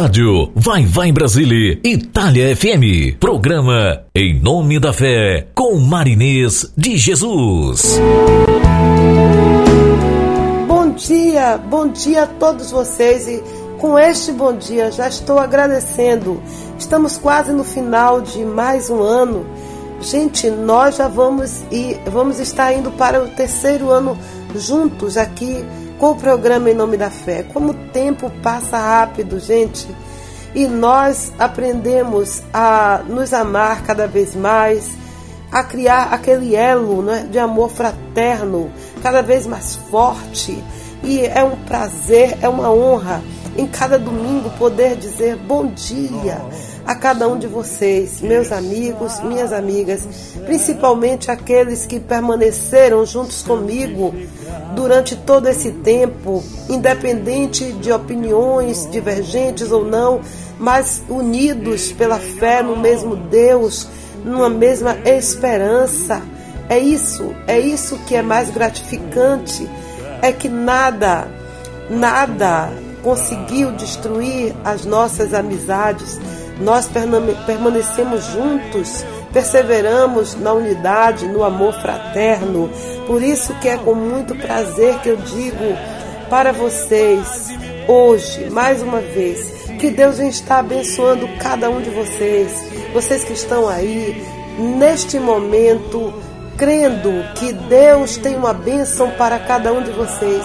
Rádio Vai Vai Brasília, Itália FM. Programa Em Nome da Fé, com Marinês de Jesus. Bom dia, bom dia a todos vocês e com este bom dia já estou agradecendo. Estamos quase no final de mais um ano. Gente, nós já vamos e vamos estar indo para o terceiro ano juntos aqui com o programa Em Nome da Fé. Como o tempo passa rápido, gente, e nós aprendemos a nos amar cada vez mais, a criar aquele elo né, de amor fraterno cada vez mais forte. E é um prazer, é uma honra em cada domingo poder dizer bom dia a cada um de vocês, meus amigos, minhas amigas, principalmente aqueles que permaneceram juntos comigo durante todo esse tempo, independente de opiniões divergentes ou não, mas unidos pela fé no mesmo Deus, numa mesma esperança. É isso, é isso que é mais gratificante, é que nada, nada conseguiu destruir as nossas amizades. Nós permanecemos juntos, perseveramos na unidade, no amor fraterno. Por isso que é com muito prazer que eu digo para vocês hoje, mais uma vez, que Deus está abençoando cada um de vocês, vocês que estão aí neste momento, crendo que Deus tem uma bênção para cada um de vocês,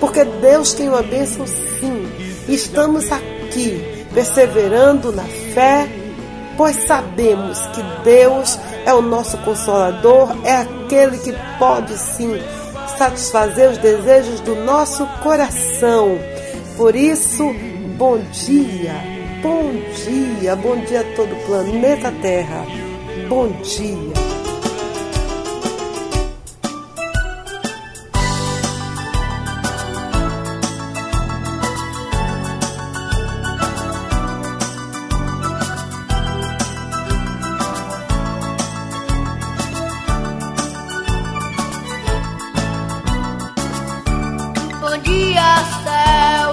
porque Deus tem uma bênção sim. Estamos aqui perseverando na fé, pois sabemos que Deus é o nosso consolador, é aquele que pode sim satisfazer os desejos do nosso coração. Por isso, bom dia, bom dia, bom dia a todo o planeta Terra. Bom dia. Castelo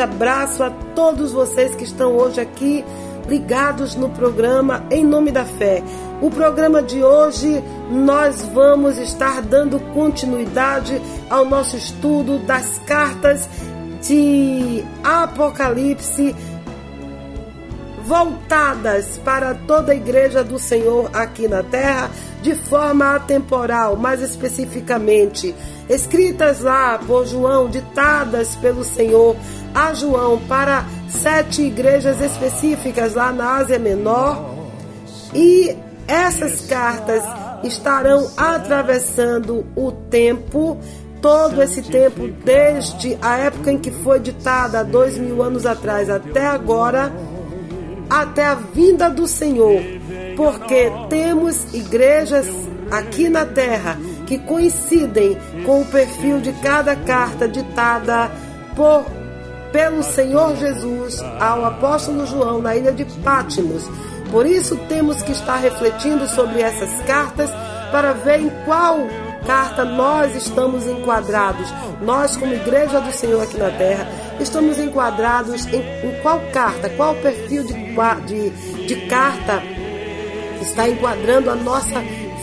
grande abraço a todos vocês que estão hoje aqui ligados no programa Em Nome da Fé. O programa de hoje nós vamos estar dando continuidade ao nosso estudo das cartas de Apocalipse voltadas para toda a igreja do Senhor aqui na terra de forma atemporal, mais especificamente, escritas lá por João, ditadas pelo Senhor a João para sete igrejas específicas lá na Ásia Menor. E essas cartas estarão atravessando o tempo, todo esse tempo, desde a época em que foi ditada, dois mil anos atrás, até agora até a vinda do Senhor, porque temos igrejas aqui na terra que coincidem com o perfil de cada carta ditada por pelo Senhor Jesus ao apóstolo João na ilha de Pátimos. Por isso temos que estar refletindo sobre essas cartas para ver em qual carta nós estamos enquadrados. Nós, como Igreja do Senhor aqui na Terra, estamos enquadrados em, em qual carta, qual perfil de, de, de carta está enquadrando a nossa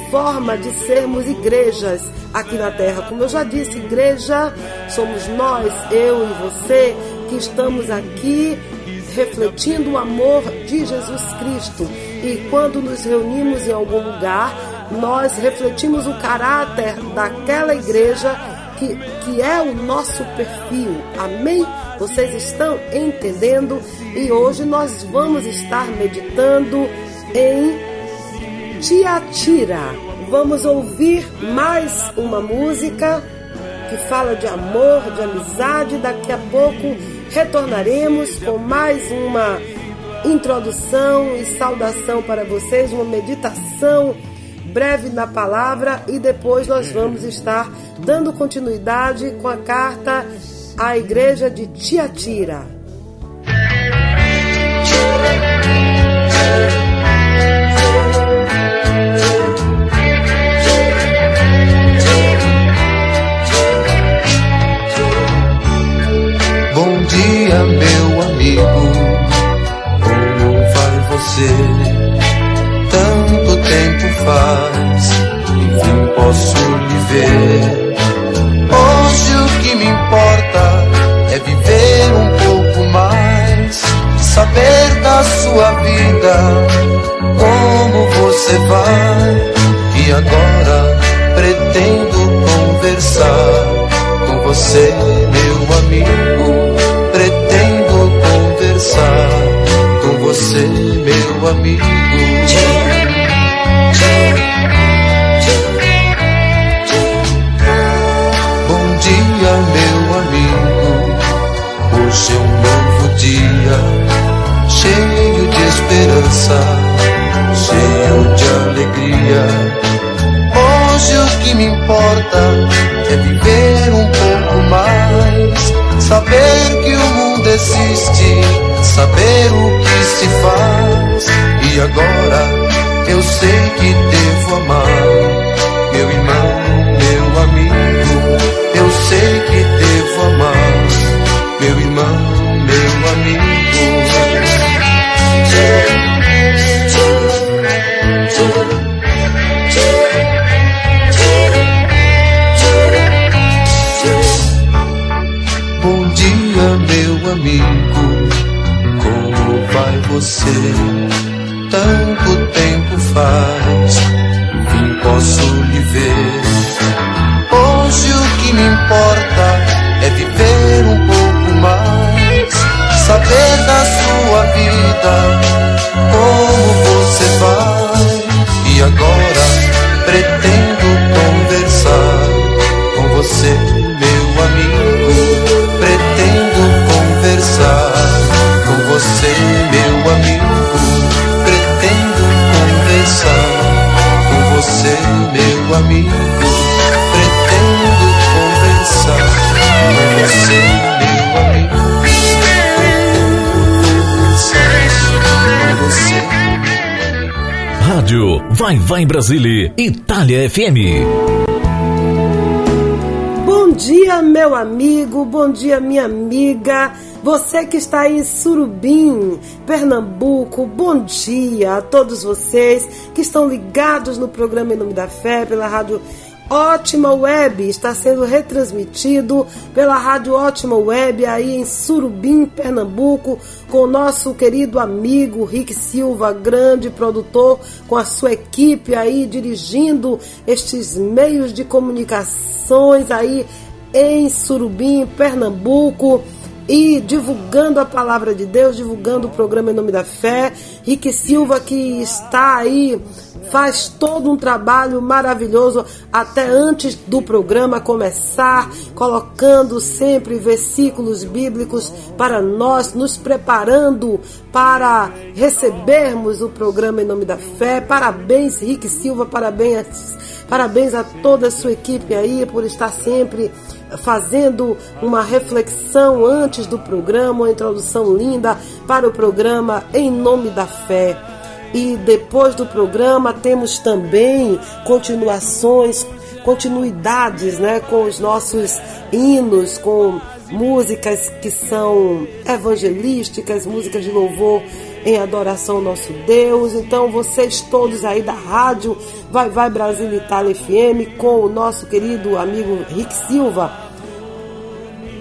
forma de sermos igrejas aqui na Terra. Como eu já disse, igreja somos nós, eu e você, que estamos aqui refletindo o amor de Jesus Cristo. E quando nos reunimos em algum lugar, nós refletimos o caráter daquela igreja que, que é o nosso perfil. Amém? Vocês estão entendendo? E hoje nós vamos estar meditando em Tiatira. Vamos ouvir mais uma música que fala de amor, de amizade. Daqui a pouco retornaremos com mais uma introdução e saudação para vocês, uma meditação breve na palavra e depois nós vamos estar dando continuidade com a carta à igreja de Tiatira. Você? tempo faz, enfim posso lhe ver. Hoje o que me importa é viver um pouco mais, saber da sua vida, como você vai. E agora pretendo conversar com você, meu amigo. Amigo. Bom dia, meu amigo. Hoje é um novo dia, cheio de esperança, cheio de alegria. Hoje o que me importa é viver um pouco saber que o mundo existe, saber o que se faz. E agora eu sei que devo amar meu irmão, Itália FM. Bom dia meu amigo, bom dia, minha amiga. Você que está em Surubim, Pernambuco, bom dia a todos vocês que estão ligados no programa Em Nome da Fé pela rádio Ótima Web está sendo retransmitido pela Rádio Ótima Web aí em Surubim, Pernambuco, com o nosso querido amigo Rick Silva, grande produtor, com a sua equipe aí dirigindo estes meios de comunicações aí em Surubim, Pernambuco e divulgando a palavra de Deus, divulgando o programa em nome da fé. Rick Silva que está aí faz todo um trabalho maravilhoso até antes do programa começar, colocando sempre versículos bíblicos para nós, nos preparando para recebermos o programa em nome da fé. Parabéns, Rick Silva, parabéns, parabéns a toda a sua equipe aí por estar sempre fazendo uma reflexão antes do programa, uma introdução linda para o programa Em Nome da Fé. E depois do programa temos também continuações, continuidades né, com os nossos hinos, com músicas que são evangelísticas, músicas de louvor em adoração ao nosso Deus. Então, vocês todos aí da rádio Vai Vai Brasil Itália FM com o nosso querido amigo Rick Silva.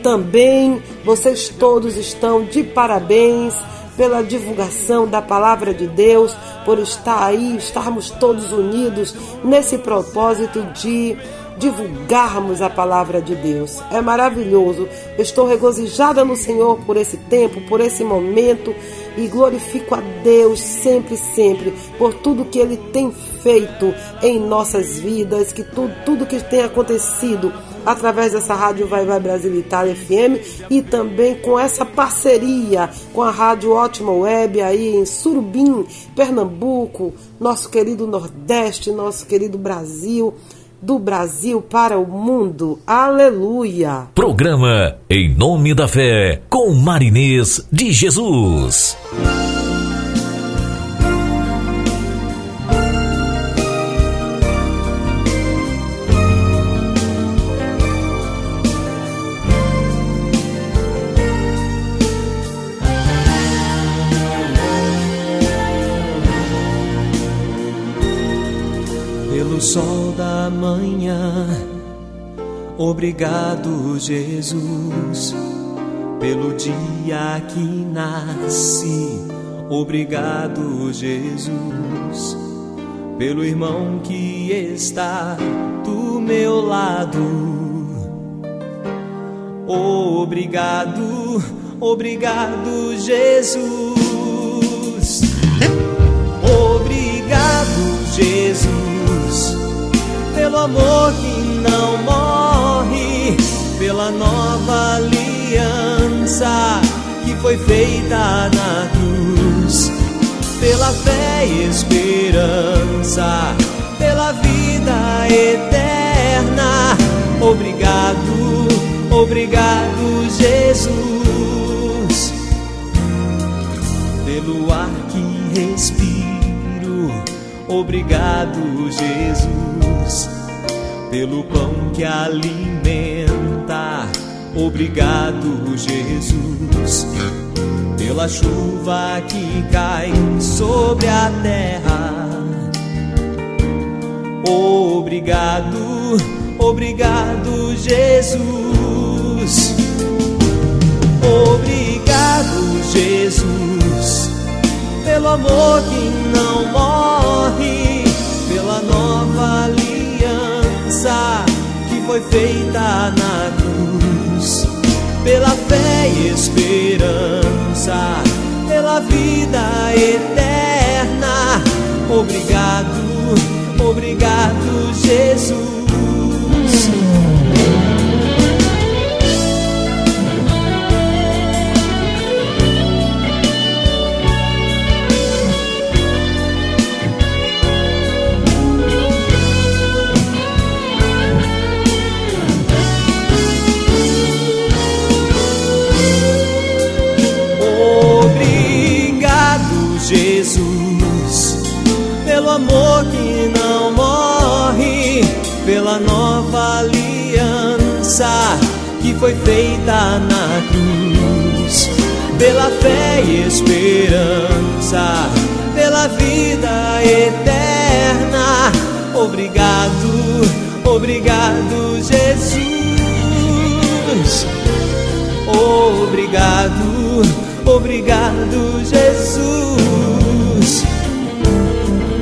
Também vocês todos estão de parabéns pela divulgação da palavra de Deus, por estar aí, estarmos todos unidos nesse propósito de divulgarmos a palavra de Deus. É maravilhoso. Estou regozijada no Senhor por esse tempo, por esse momento e glorifico a Deus sempre, sempre por tudo que Ele tem feito em nossas vidas, que tudo, tudo que tem acontecido através dessa rádio Vai Vai Brasil Itália FM e também com essa parceria com a rádio Ótima Web aí em Surubim, Pernambuco, nosso querido Nordeste, nosso querido Brasil do Brasil para o mundo. Aleluia! Programa Em Nome da Fé, com Marinês de Jesus. Obrigado, Jesus, pelo dia que nasci. Obrigado, Jesus, pelo irmão que está do meu lado. Obrigado, obrigado, Jesus. Obrigado, Jesus, pelo amor que não morre pela nova aliança que foi feita na cruz, pela fé e esperança, pela vida eterna. Obrigado, obrigado, Jesus, pelo ar que respiro. Obrigado, Jesus, pelo pão que alimenta Obrigado, Jesus, pela chuva que cai sobre a terra. Obrigado, obrigado, Jesus. Obrigado, Jesus, pelo amor que não morre, foi feita na cruz pela fé e esperança, pela vida eterna. Obrigado, obrigado, Jesus. Foi feita na cruz, pela fé e esperança, pela vida eterna. Obrigado, obrigado, Jesus. Obrigado, obrigado, Jesus.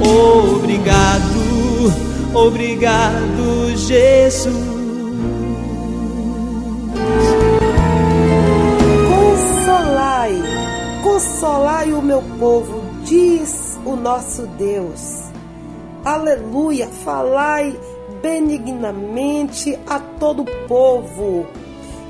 Obrigado, obrigado, Jesus. Consolai o meu povo, diz o nosso Deus. Aleluia, falai benignamente a todo o povo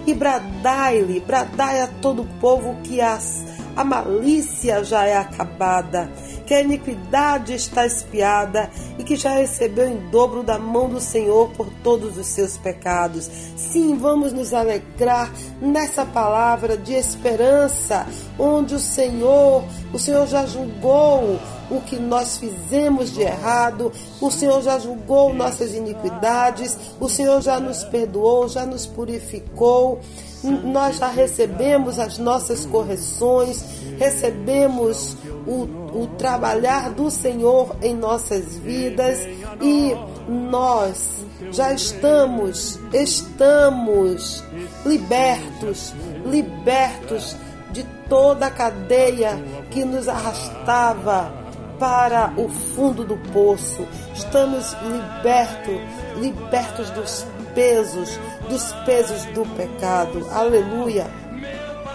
e bradai-lhe, bradai a todo o povo que as, a malícia já é acabada, que a iniquidade está espiada e que já recebeu em dobro da mão do Senhor por todos os seus pecados. Sim, vamos nos alegrar nessa palavra de esperança, onde o Senhor, o Senhor já julgou o que nós fizemos de errado, o Senhor já julgou nossas iniquidades, o Senhor já nos perdoou, já nos purificou, nós já recebemos as nossas correções, recebemos o, o trabalhar do Senhor em nossas vidas e nós já estamos, estamos libertos, libertos de toda a cadeia que nos arrastava para o fundo do poço. Estamos libertos, libertos dos pesos, dos pesos do pecado. Aleluia.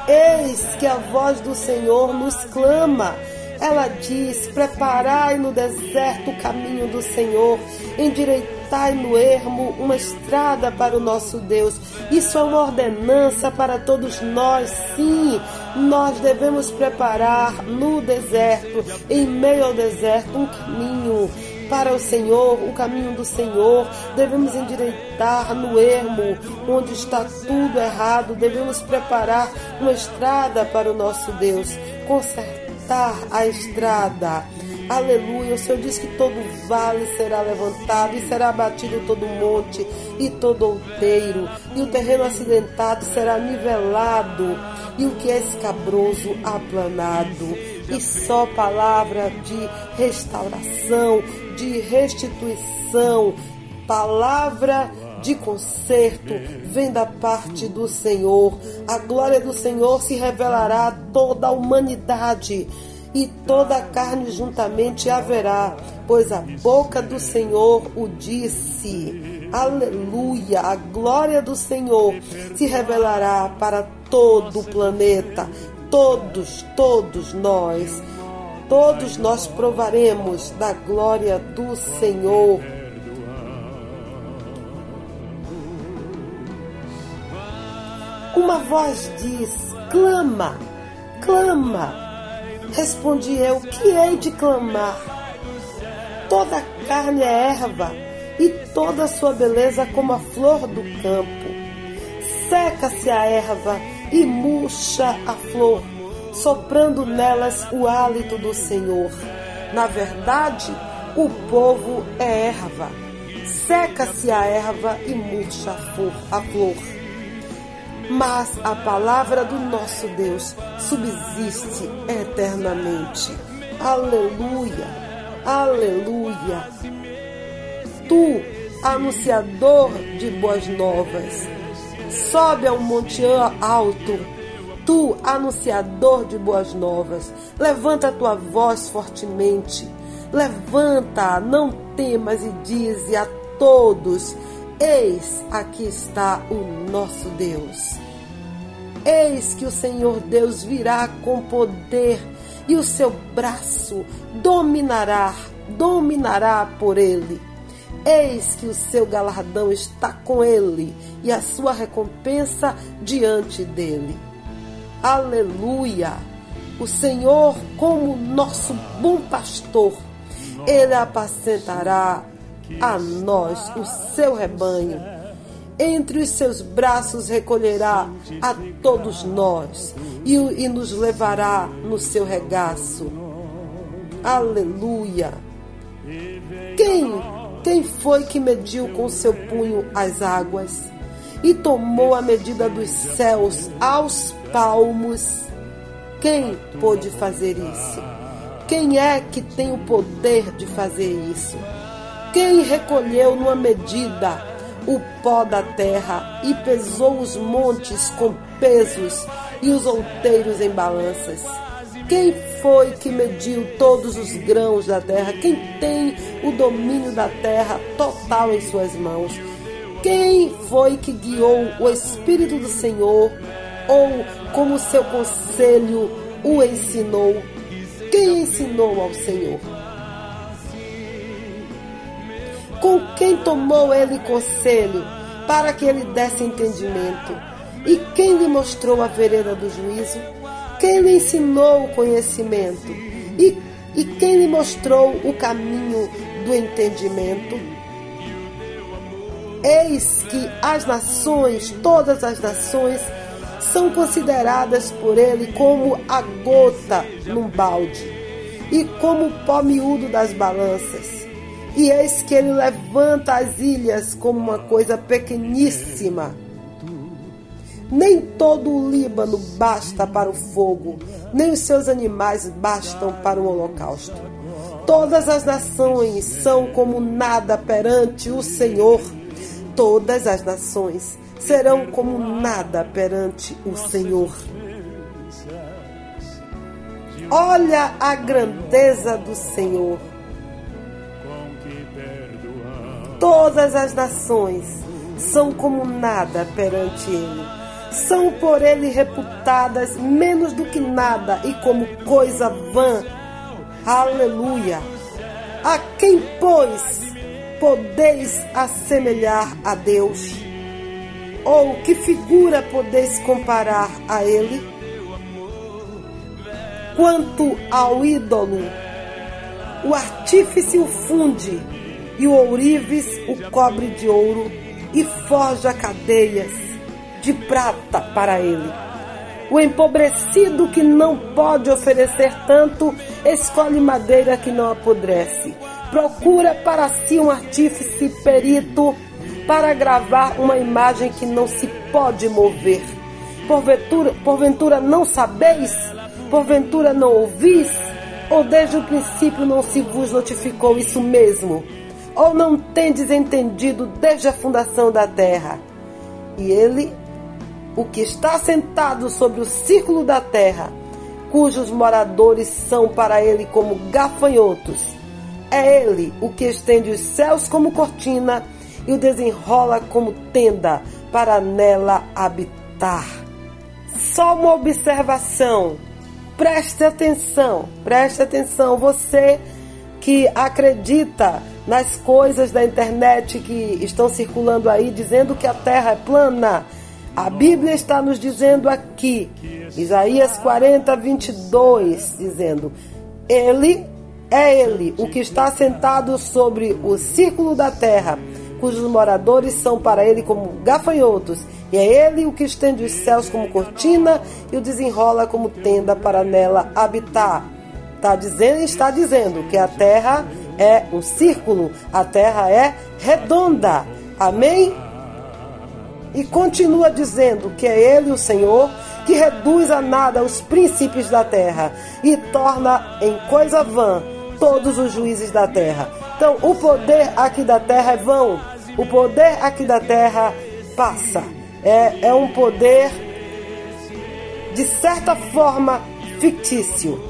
Eis que a voz do Senhor nos clama. Ela diz: Preparai no deserto o caminho do Senhor, endireitai no ermo uma estrada para o nosso Deus. Isso é uma ordenança para todos nós. Sim, nós devemos preparar no deserto, em meio ao deserto, um caminho para o Senhor, o caminho do Senhor. Devemos endireitar no ermo onde está tudo errado. Devemos preparar uma estrada para o nosso Deus, consertar a estrada Aleluia. O Senhor diz que todo vale será levantado e será abatido todo monte e todo outeiro, e o terreno acidentado será nivelado, e o que é escabroso aplanado. E só palavra de restauração, de restituição, palavra de conserto vem da parte do Senhor. A glória do Senhor se revelará a toda a humanidade e toda a carne juntamente haverá, pois a boca do Senhor o disse. Aleluia! A glória do Senhor se revelará para todo o planeta. Todos, todos nós, todos nós provaremos da glória do Senhor. Uma voz diz: clama, clama Respondi eu: Que hei de clamar? Toda a carne é erva, e toda a sua beleza como a flor do campo. Seca-se a erva e murcha a flor, soprando nelas o hálito do Senhor. Na verdade, o povo é erva. Seca-se a erva e murcha a flor mas a palavra do nosso Deus subsiste eternamente. Aleluia, aleluia. Tu, anunciador de boas novas, sobe ao monte alto. Tu, anunciador de boas novas, levanta a tua voz fortemente. Levanta, não temas e dize a todos Eis aqui está o nosso Deus. Eis que o Senhor Deus virá com poder e o seu braço dominará, dominará por ele. Eis que o seu galardão está com ele e a sua recompensa diante dele. Aleluia! O Senhor, como nosso bom pastor, ele apacentará a nós, o seu rebanho. Entre os seus braços recolherá a todos nós e, e nos levará no seu regaço. Aleluia! Quem, quem foi que mediu com seu punho as águas? e tomou a medida dos céus aos palmos. Quem pôde fazer isso? Quem é que tem o poder de fazer isso? Quem recolheu numa medida o pó da terra e pesou os montes com pesos e os outeiros em balanças? Quem foi que mediu todos os grãos da terra? Quem tem o domínio da terra total em suas mãos? Quem foi que guiou o Espírito do Senhor ou como seu conselho o ensinou? Quem ensinou ao Senhor? Com quem tomou ele conselho para que ele desse entendimento? E quem lhe mostrou a vereda do juízo? Quem lhe ensinou o conhecimento? E, e quem lhe mostrou o caminho do entendimento? Eis que as nações, todas as nações, são consideradas por ele como a gota num balde e como o pó miúdo das balanças. E eis que ele levanta as ilhas como uma coisa pequeníssima. Nem todo o Líbano basta para o fogo, nem os seus animais bastam para o holocausto. Todas as nações são como nada perante o Senhor. Todas as nações serão como nada perante o Senhor. Olha a grandeza do Senhor. Todas as nações são como nada perante Ele são por ele reputadas menos do que nada e como coisa vã. Aleluia! A quem, pois, podeis assemelhar a Deus? Ou que figura podeis comparar a ele? Quanto ao ídolo, o artífice o funde, e o ourives o cobre de ouro, e forja cadeias de prata para ele. O empobrecido que não pode oferecer tanto, escolhe madeira que não apodrece. Procura para si um artífice perito para gravar uma imagem que não se pode mover. Porventura, porventura não sabeis? Porventura não ouvis? Ou desde o princípio não se vos notificou isso mesmo? Ou não tendes entendido desde a fundação da terra? E ele o que está sentado sobre o círculo da terra, cujos moradores são para ele como gafanhotos. É ele o que estende os céus como cortina e o desenrola como tenda para nela habitar. Só uma observação. Preste atenção, preste atenção. Você que acredita nas coisas da internet que estão circulando aí dizendo que a Terra é plana a Bíblia está nos dizendo aqui, Isaías 40, 22, dizendo: Ele é Ele, o que está sentado sobre o círculo da terra, cujos moradores são para Ele como gafanhotos, e é Ele o que estende os céus como cortina e o desenrola como tenda para nela habitar. Está dizendo, está dizendo que a terra é um círculo, a terra é redonda. Amém? E continua dizendo que é Ele, o Senhor, que reduz a nada os princípios da terra e torna em coisa vã todos os juízes da terra. Então, o poder aqui da terra é vão, o poder aqui da terra passa. É, é um poder, de certa forma, fictício.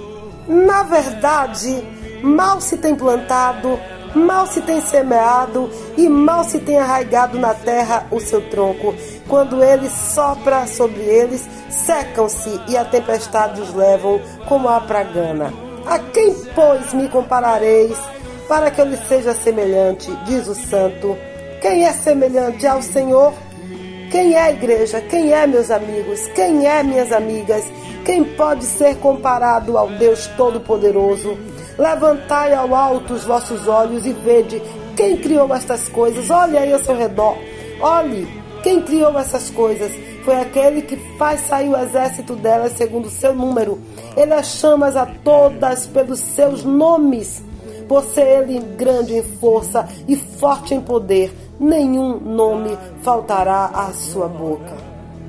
Na verdade, mal se tem plantado, mal se tem semeado e mal se tem arraigado na terra o seu tronco. Quando ele sopra sobre eles, secam-se e a tempestade os levam como a pragana. A quem, pois, me comparareis para que eu lhe seja semelhante? Diz o santo. Quem é semelhante ao Senhor? Quem é a igreja? Quem é, meus amigos? Quem é, minhas amigas? Quem pode ser comparado ao Deus Todo-Poderoso? Levantai ao alto os vossos olhos e vede quem criou estas coisas. Olhe aí ao seu redor. Olhe quem criou essas coisas. Foi aquele que faz sair o exército delas segundo o seu número. Ele as chama a todas pelos seus nomes. Por ser ele grande em força e forte em poder, nenhum nome faltará à sua boca.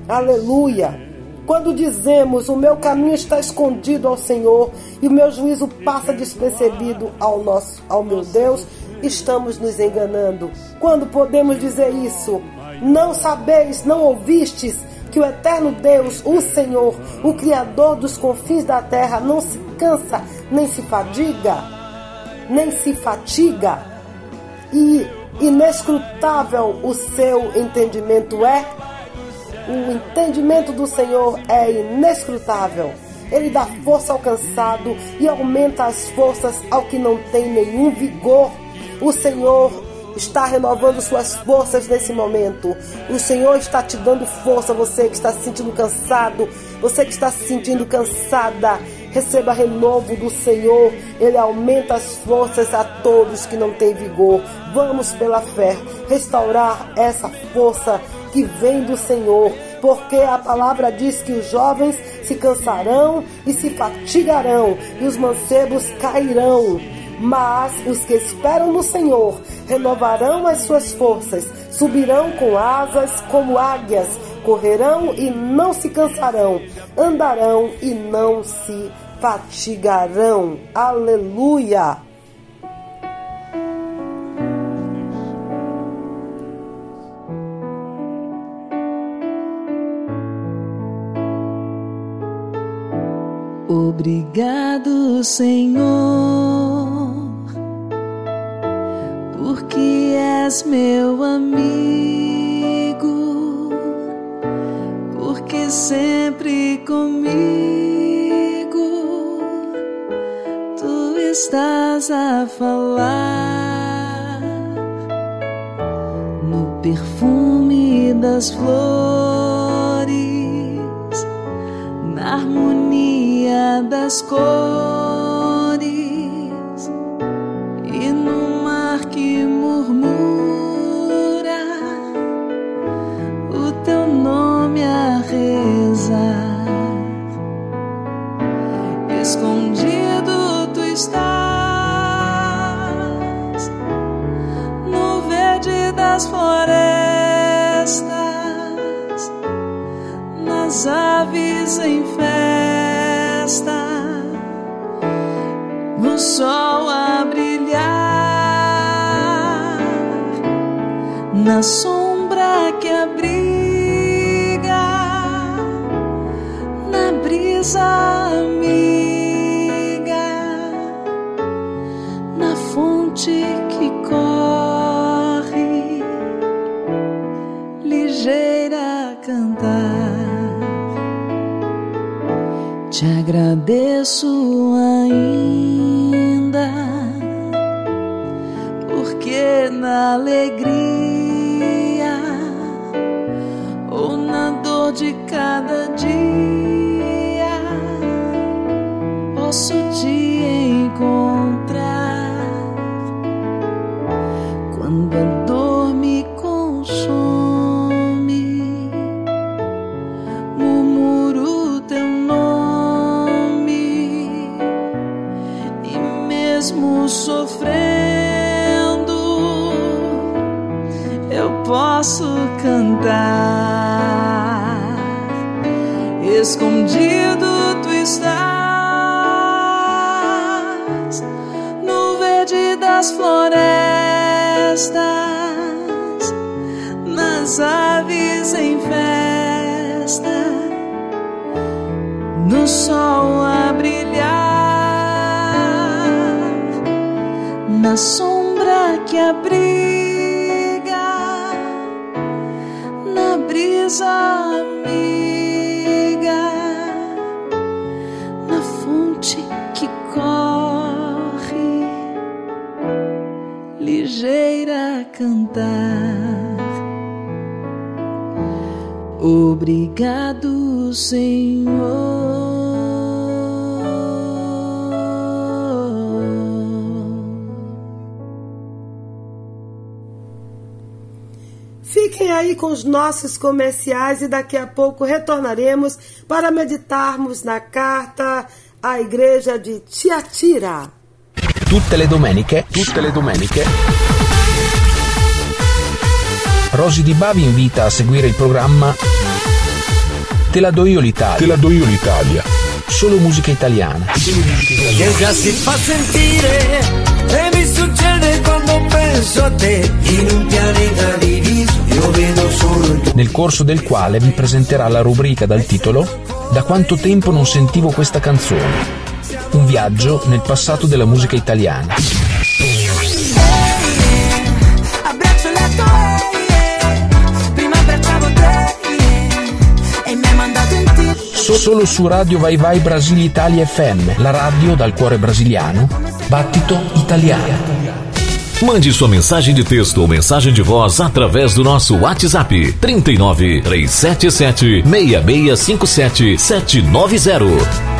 Aleluia! Quando dizemos o meu caminho está escondido ao Senhor e o meu juízo passa despercebido ao nosso ao meu Deus, estamos nos enganando. Quando podemos dizer isso? Não sabeis, não ouvistes que o eterno Deus, o Senhor, o Criador dos confins da terra, não se cansa, nem se fadiga, nem se fatiga, e inescrutável o seu entendimento é? O entendimento do Senhor é inescrutável. Ele dá força ao cansado e aumenta as forças ao que não tem nenhum vigor. O Senhor está renovando suas forças nesse momento. O Senhor está te dando força, você que está se sentindo cansado, você que está se sentindo cansada. Receba renovo do Senhor, Ele aumenta as forças a todos que não têm vigor. Vamos pela fé restaurar essa força que vem do Senhor, porque a palavra diz que os jovens se cansarão e se fatigarão, e os mancebos cairão. Mas os que esperam no Senhor renovarão as suas forças, subirão com asas como águias, correrão e não se cansarão, andarão e não se fatigarão. Aleluia! Obrigado, Senhor, porque és meu amigo, sempre comigo. Tu estás a falar no perfume das flores, na harmonia das cores na sombra que abriga, na brisa amiga, na fonte que corre, ligeira a cantar. Te agradeço ainda, porque na alegria Escondido tu estás no verde das florestas, nas aves em festa, no sol a brilhar. na sombra que abriga, cantar. Obrigado, Senhor. Fiquem aí com os nossos comerciais e daqui a pouco retornaremos para meditarmos na carta à igreja de Tiatira. Tutte le domeniche, tutte le domeniche Rosy Di Bavi invita a seguire il programma Te la do io l'Italia. Te la do io l'Italia. Solo musica italiana. Che già si fa sentire e mi succede quando penso a te in un pianeta diviso io vedo solo il Nel corso del quale vi presenterà la rubrica dal titolo Da quanto tempo non sentivo questa canzone. Un viaggio nel passato della musica italiana. Solo su Radio Vai Vai Brasile Italia FM, la radio dal cuore brasiliano, battito italiano. Mande sua mensagem de texto ou mensagem de voz através do nosso WhatsApp 39 377 6657 790.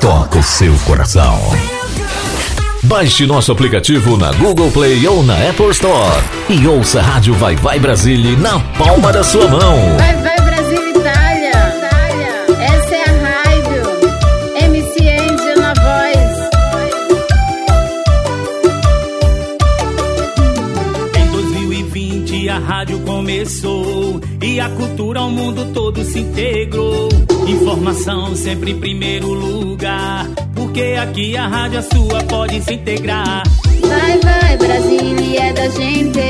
toca o seu coração. Baixe nosso aplicativo na Google Play ou na Apple Store e ouça a Rádio Vai Vai Brasília na palma da sua mão. Vai, vai, Brasil, Itália. Essa é a rádio. MC Angel na voz. Em 2020 a rádio começou e a cultura ao mundo todo se integrou. Informação sempre em primeiro lugar, porque aqui a rádio a sua pode se integrar. Vai, vai, Brasília é da gente.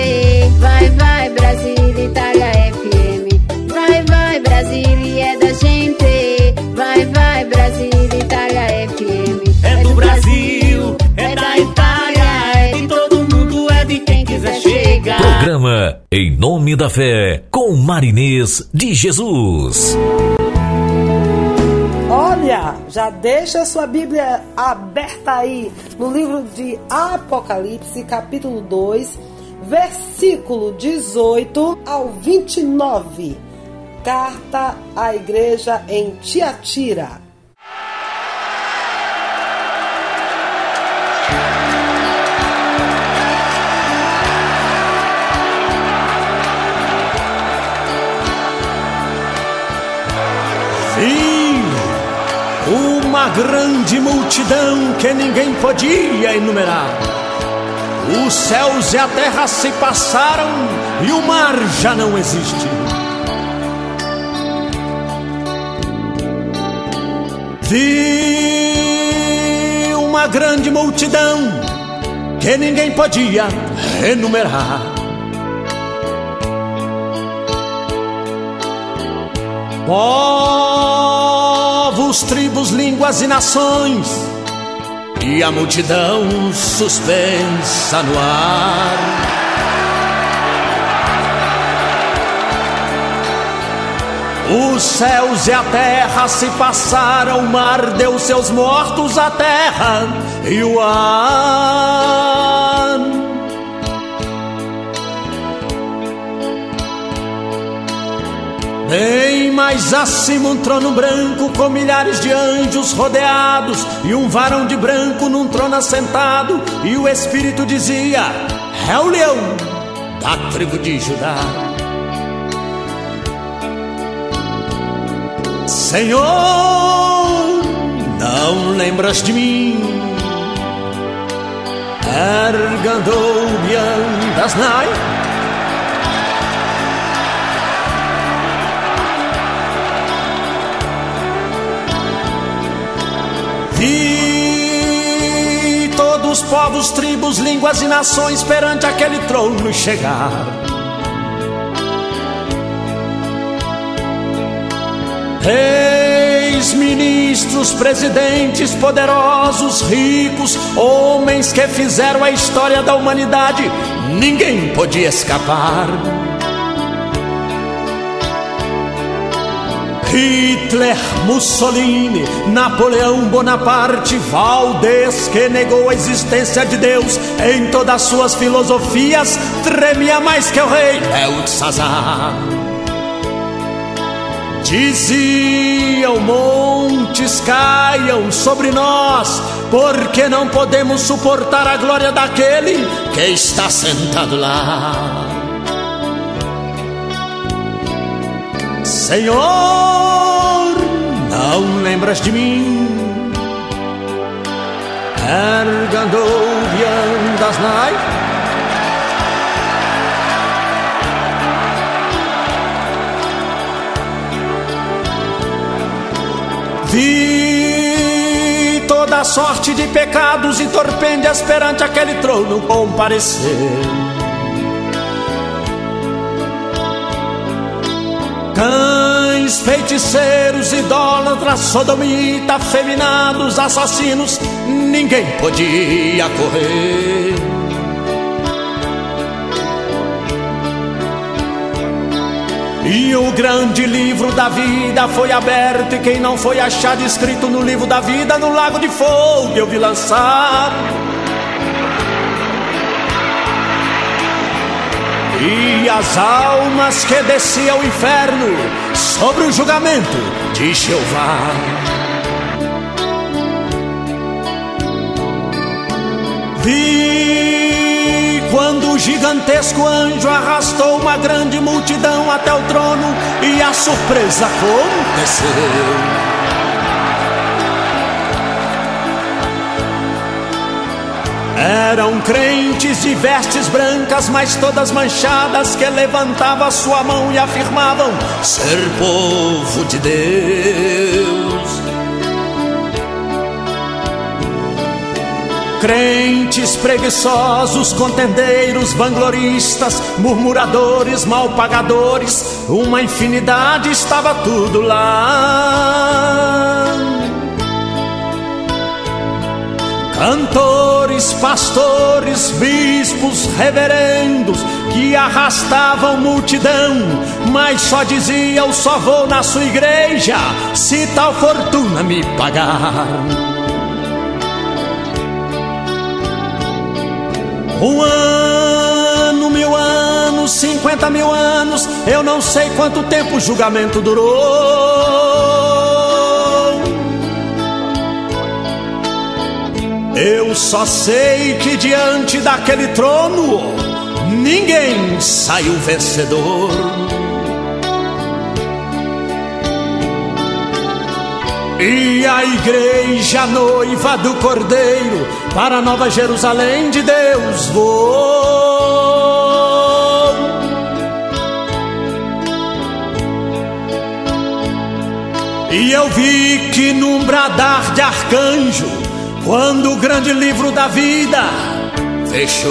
Vai, vai, Brasília, Itália FM. Vai, vai, Brasília é Programa Em Nome da Fé com Marinês de Jesus. Olha, já deixa a sua Bíblia aberta aí no livro de Apocalipse, capítulo 2, versículo 18 ao 29. Carta à igreja em Tiatira. Sim, uma grande multidão que ninguém podia enumerar. Os céus e a terra se passaram e o mar já não existe. Vi uma grande multidão que ninguém podia enumerar. Povos, tribos, línguas e nações, e a multidão suspensa no ar. Os céus e a terra se passaram, o mar deu seus mortos à terra e o ar. Bem mais acima, um trono branco com milhares de anjos rodeados e um varão de branco num trono assentado. E o Espírito dizia: É o leão da tribo de Judá. Senhor, não lembras de mim? Ergandou das nai. Vi todos os povos, tribos, línguas e nações perante aquele trono chegar. Reis, ministros, presidentes, poderosos, ricos, homens que fizeram a história da humanidade, ninguém podia escapar. Hitler, Mussolini, Napoleão Bonaparte, Valdez, que negou a existência de Deus em todas suas filosofias, tremia mais que o rei Belsazar. Diziam montes caiam sobre nós, porque não podemos suportar a glória daquele que está sentado lá. Senhor, não lembras de mim? Ergando viandas night. Vi toda sorte de pecados e torpendas perante aquele trono comparecer. Cães, feiticeiros, idólatras, sodomitas, afeminados, assassinos, ninguém podia correr. E o grande livro da vida foi aberto, e quem não foi achado escrito no livro da vida, no lago de fogo eu vi lançar. E as almas que desciam ao inferno sobre o julgamento de Jeová. Vi quando o gigantesco anjo arrastou uma grande multidão até o trono e a surpresa aconteceu. Eram crentes de vestes brancas, mas todas manchadas, que levantavam sua mão e afirmavam ser povo de Deus. Crentes preguiçosos, contendeiros, vangloristas, murmuradores, malpagadores, uma infinidade estava tudo lá. Cantores, pastores, bispos, reverendos que arrastavam multidão, mas só diziam: só vou na sua igreja se tal fortuna me pagar. Um ano, mil anos, cinquenta mil anos, eu não sei quanto tempo o julgamento durou. Eu só sei que diante daquele trono ninguém saiu vencedor. E a igreja noiva do Cordeiro para Nova Jerusalém de Deus vou. E eu vi que num bradar de arcanjo, quando o grande livro da vida fechou,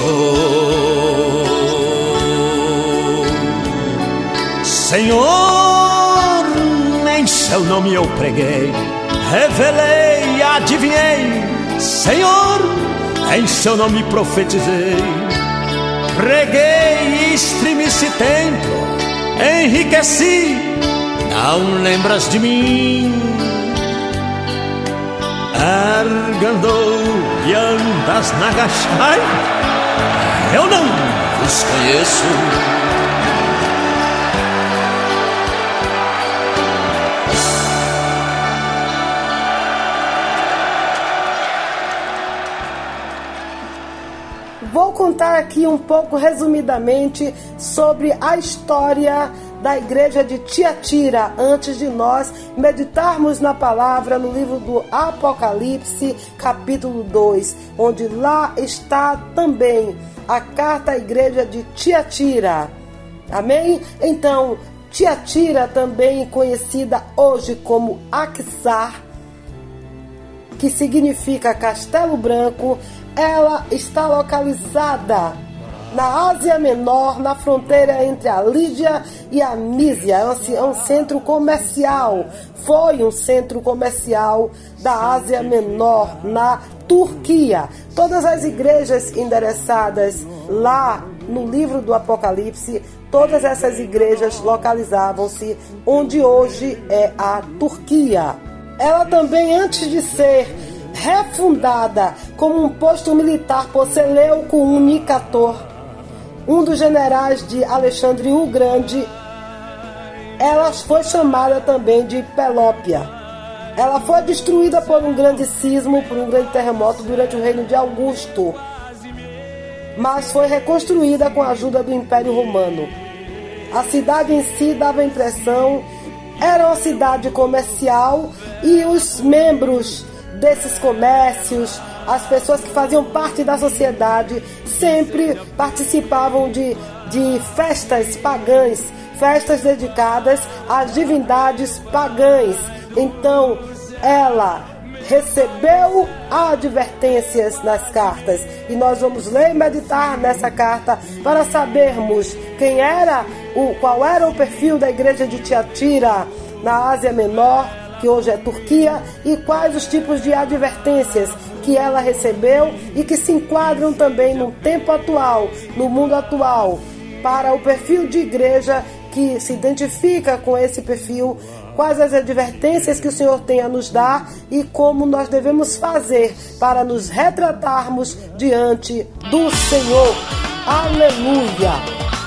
Senhor, em seu nome eu preguei, revelei, adivinhei. Senhor, em seu nome profetizei, preguei e estremeci templo, enriqueci, não lembras de mim? Argandou e andas na eu não vos conheço. Contar aqui um pouco resumidamente sobre a história da igreja de Tiatira, antes de nós meditarmos na palavra no livro do Apocalipse, capítulo 2, onde lá está também a carta à igreja de Tiatira. Amém? Então, Tiatira, também conhecida hoje como Axar, que significa Castelo Branco, ela está localizada na Ásia Menor, na fronteira entre a Lídia e a Mísia. É um centro comercial. Foi um centro comercial da Ásia Menor, na Turquia. Todas as igrejas endereçadas lá no livro do Apocalipse Todas essas igrejas localizavam-se onde hoje é a Turquia. Ela também, antes de ser refundada como um posto militar por Seleuco I Nicator, um dos generais de Alexandre o Grande, ela foi chamada também de Pelópia. Ela foi destruída por um grande sismo, por um grande terremoto durante o reino de Augusto, mas foi reconstruída com a ajuda do Império Romano. A cidade em si dava a impressão era uma cidade comercial e os membros desses comércios, as pessoas que faziam parte da sociedade, sempre participavam de, de festas pagãs, festas dedicadas às divindades pagãs. Então, ela recebeu advertências nas cartas e nós vamos ler e meditar nessa carta para sabermos quem era o qual era o perfil da igreja de Tiatira na Ásia Menor, que hoje é Turquia, e quais os tipos de advertências que ela recebeu e que se enquadram também no tempo atual, no mundo atual, para o perfil de igreja que se identifica com esse perfil, quais as advertências que o Senhor tem a nos dar e como nós devemos fazer para nos retratarmos diante do Senhor. Aleluia!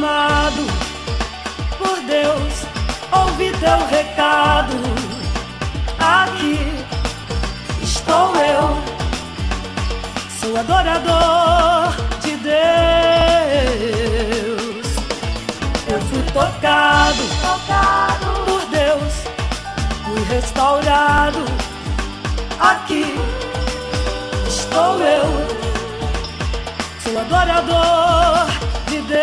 Chamado por Deus, ouvi teu recado. Aqui estou eu, sou adorador de Deus. Eu fui tocado, tocado por Deus, fui restaurado. Aqui estou eu, sou adorador Deus.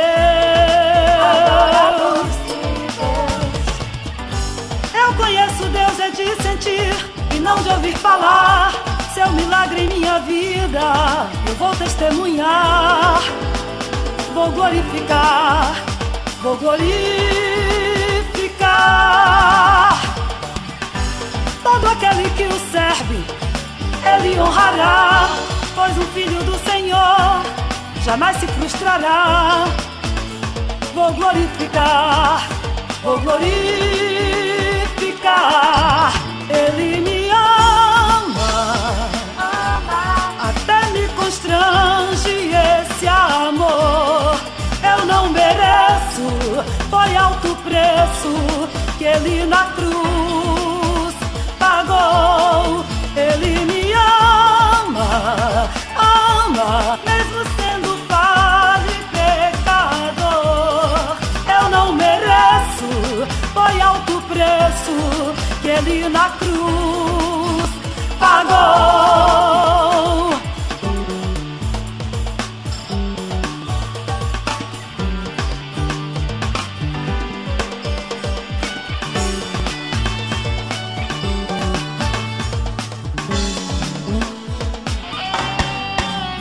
Eu conheço Deus é de sentir e não de ouvir falar. Seu milagre em minha vida, eu vou testemunhar. Vou glorificar, vou glorificar. Todo aquele que o serve, ele honrará, pois o filho do Senhor jamais se frustrará. Vou glorificar, vou glorificar. Ele me ama, até me constrange esse amor. Eu não mereço, foi alto preço que ele na cruz pagou. Ele me ama, ama, mesmo preço que ele na cruz pagou.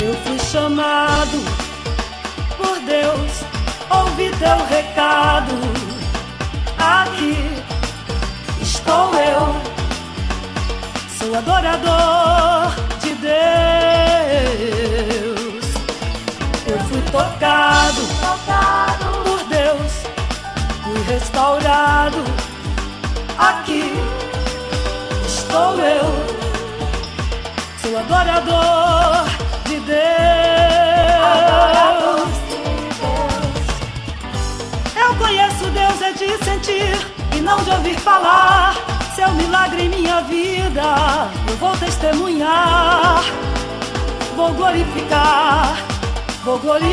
Eu fui chamado por Deus, ouvi teu recado estou eu, sou adorador de Deus. Eu fui tocado, tocado por Deus, fui restaurado. Aqui estou eu, sou adorador de Deus. Adorador eu conheço Deus é de sentir não de ouvir falar. Seu milagre em minha vida, eu vou testemunhar. Vou glorificar, vou glorificar.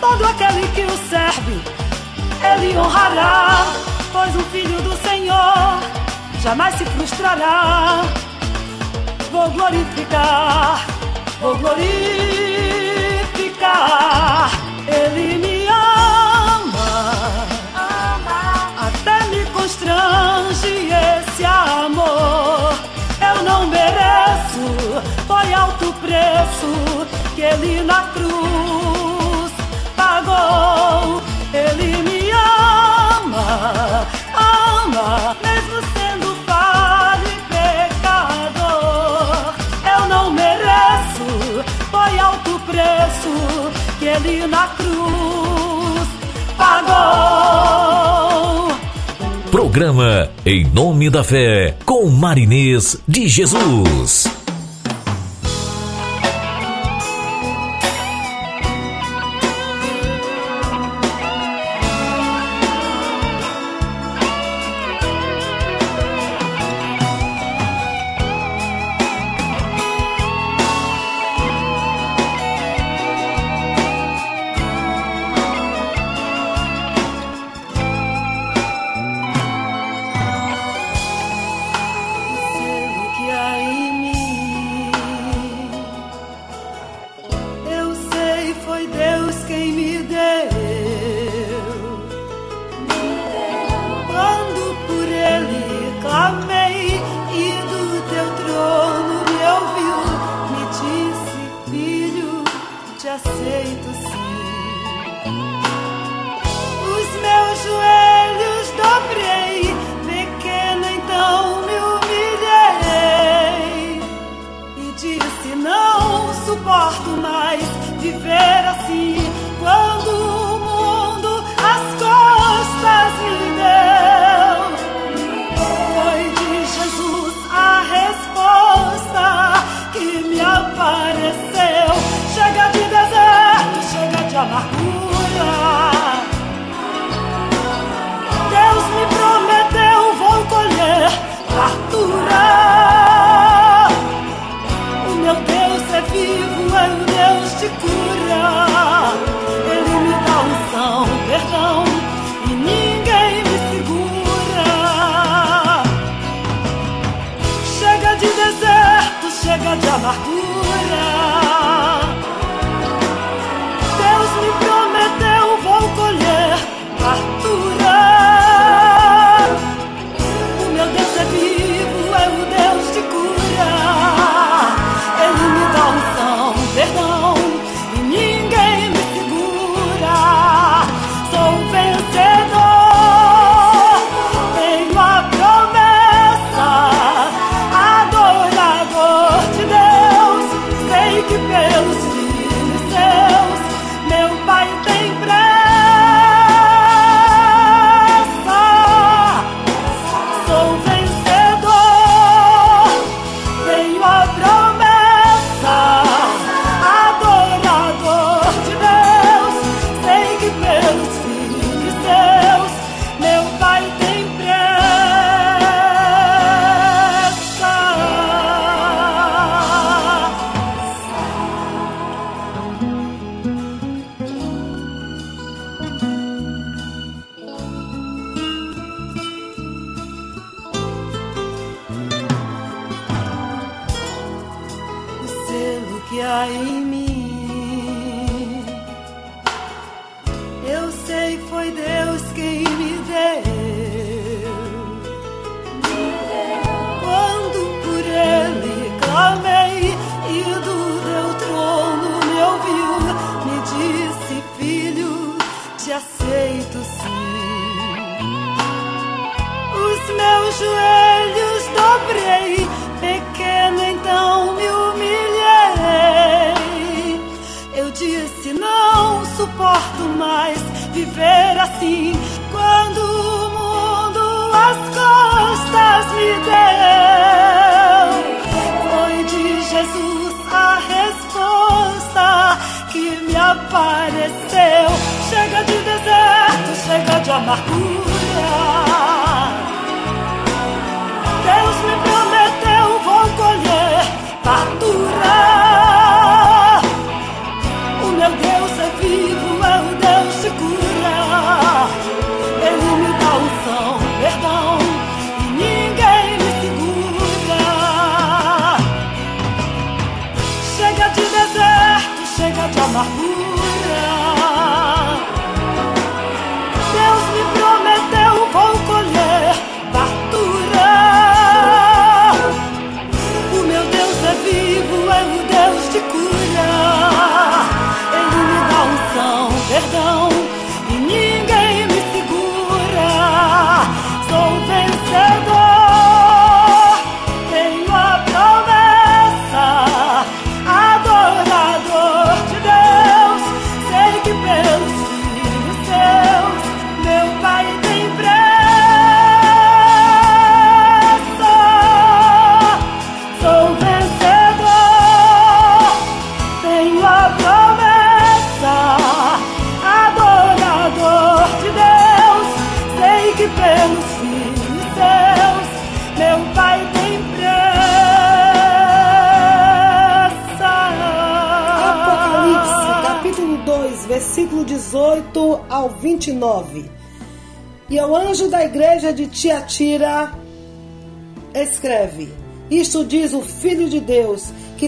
Todo aquele que o serve, ele honrará. Pois o filho do Senhor jamais se frustrará. Vou glorificar, vou glorificar ele me constrange esse amor. Eu não mereço, foi alto preço que ele na cruz pagou. Ele me ama, ama, mesmo sendo padre e pecador. Eu não mereço, foi alto preço que ele na cruz pagou. Programa Em Nome da Fé, com Marinês de Jesus.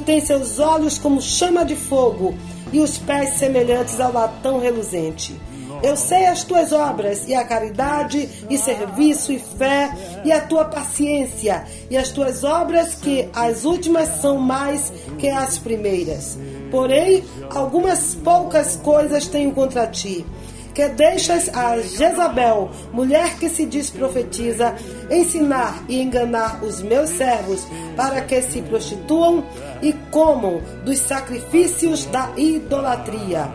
Tem seus olhos como chama de fogo e os pés semelhantes ao latão reluzente. Eu sei as tuas obras, e a caridade, e serviço, e fé, e a tua paciência, e as tuas obras, que as últimas são mais que as primeiras. Porém, algumas poucas coisas tenho contra ti que deixas a Jezabel, mulher que se diz profetiza, ensinar e enganar os meus servos para que se prostituam e comam dos sacrifícios da idolatria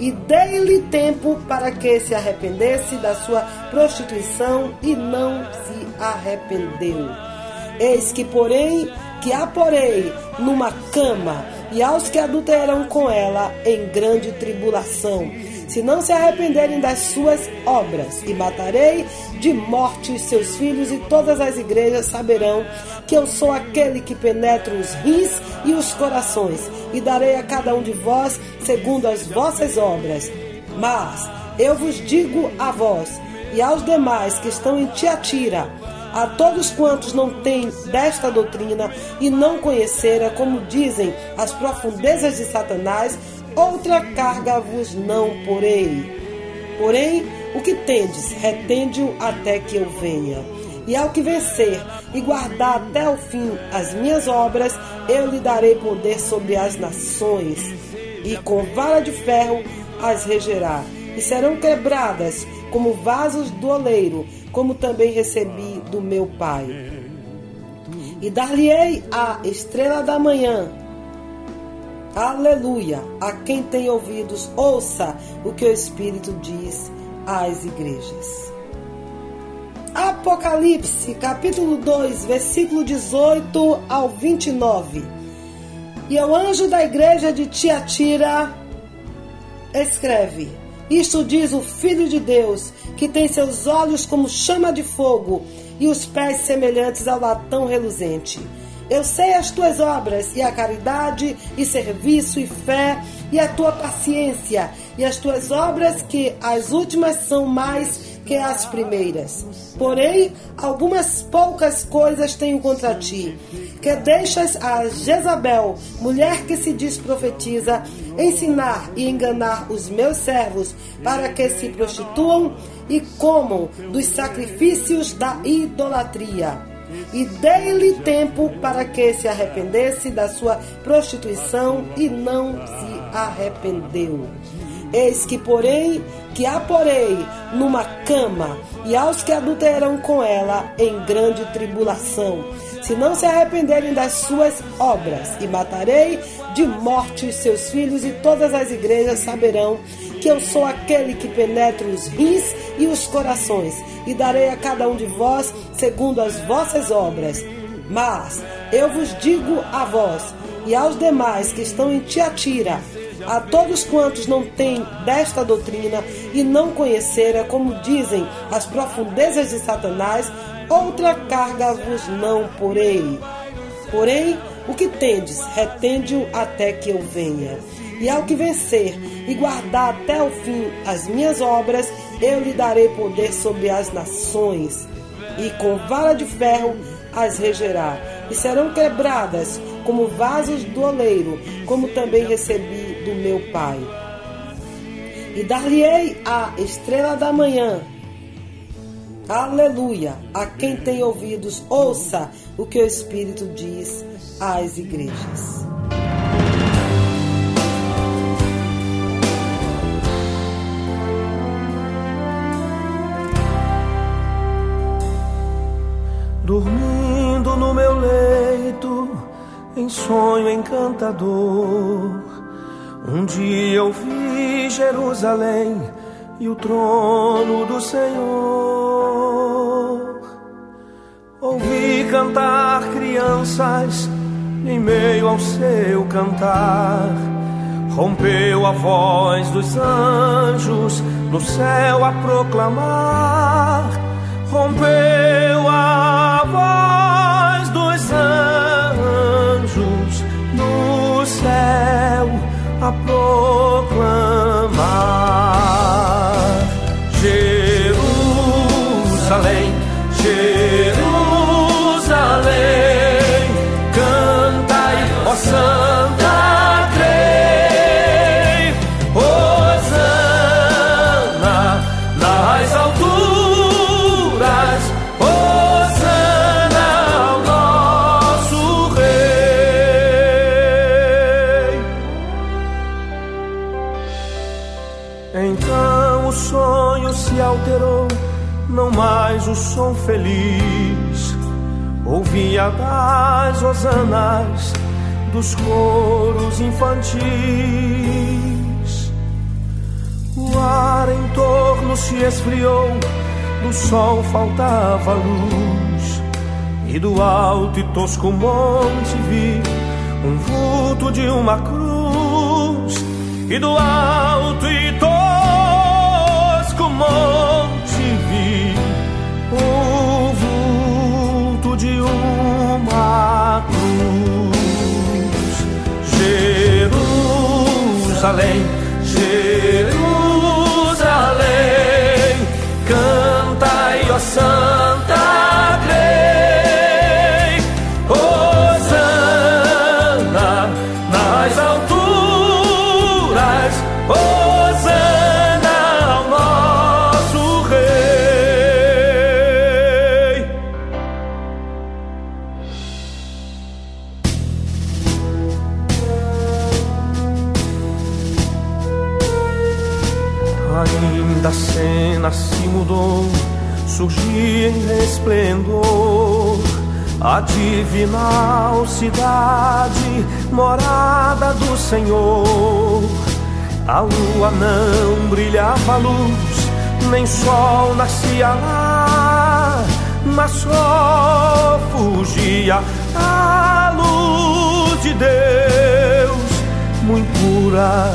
e dei-lhe tempo para que se arrependesse da sua prostituição e não se arrependeu. Eis que, porém, que a porei numa cama e aos que adulteram com ela em grande tribulação se não se arrependerem das suas obras, e matarei de morte seus filhos, e todas as igrejas saberão que eu sou aquele que penetra os rins e os corações, e darei a cada um de vós segundo as vossas obras. Mas eu vos digo a vós e aos demais que estão em Tiatira, a todos quantos não têm desta doutrina e não conheceram, como dizem as profundezas de Satanás, outra carga vos não porei. Porém, o que tendes, retende-o até que eu venha. E ao que vencer e guardar até o fim as minhas obras, eu lhe darei poder sobre as nações, e com vara de ferro as regerá, e serão quebradas como vasos do oleiro, como também recebi do meu Pai. E dar-lhe-ei a estrela da manhã, Aleluia! A quem tem ouvidos, ouça o que o Espírito diz às igrejas. Apocalipse, capítulo 2, versículo 18 ao 29. E o anjo da igreja de Tiatira escreve: Isto diz o Filho de Deus, que tem seus olhos como chama de fogo e os pés semelhantes ao latão reluzente. Eu sei as tuas obras, e a caridade, e serviço, e fé, e a tua paciência, e as tuas obras, que as últimas são mais que as primeiras. Porém, algumas poucas coisas tenho contra ti, que deixas a Jezabel, mulher que se diz profetiza, ensinar e enganar os meus servos para que se prostituam e comam dos sacrifícios da idolatria e dei-lhe tempo para que se arrependesse da sua prostituição e não se arrependeu. Eis que, porém, que a porei numa cama e aos que adulteram com ela em grande tribulação, se não se arrependerem das suas obras, e matarei de morte os seus filhos, e todas as igrejas saberão que eu sou aquele que penetra os rins e os corações, e darei a cada um de vós segundo as vossas obras. Mas eu vos digo a vós e aos demais que estão em Tiatira, a todos quantos não têm desta doutrina e não conheceram, como dizem as profundezas de Satanás, outra carga vos não porei. Porém, o que tendes, retende-o até que eu venha. E ao que vencer e guardar até o fim as minhas obras, eu lhe darei poder sobre as nações, e com vara de ferro as regerá, e serão quebradas como vasos do oleiro, como também recebi do meu Pai. E dar-lhe-ei a estrela da manhã. Aleluia! A quem tem ouvidos, ouça o que o Espírito diz às igrejas. Dormindo no meu leito, em sonho encantador, um dia eu vi Jerusalém e o trono do Senhor. Ouvi cantar crianças em meio ao seu cantar. Rompeu a voz dos anjos no céu a proclamar. Rompeu a voz dos anjos no céu a proclamar. Feliz. Ouvia das hosanas dos coros infantis. O ar em torno se esfriou, do sol faltava luz. E do alto e tosco monte vi um vulto de uma cruz. E do alto e tosco monte vi o cruz. Jerusalém, Jerusalém, cantai, ó Santa divinal cidade, morada do Senhor. A lua não brilhava luz, nem sol nascia lá, mas só fugia a luz de Deus, muito pura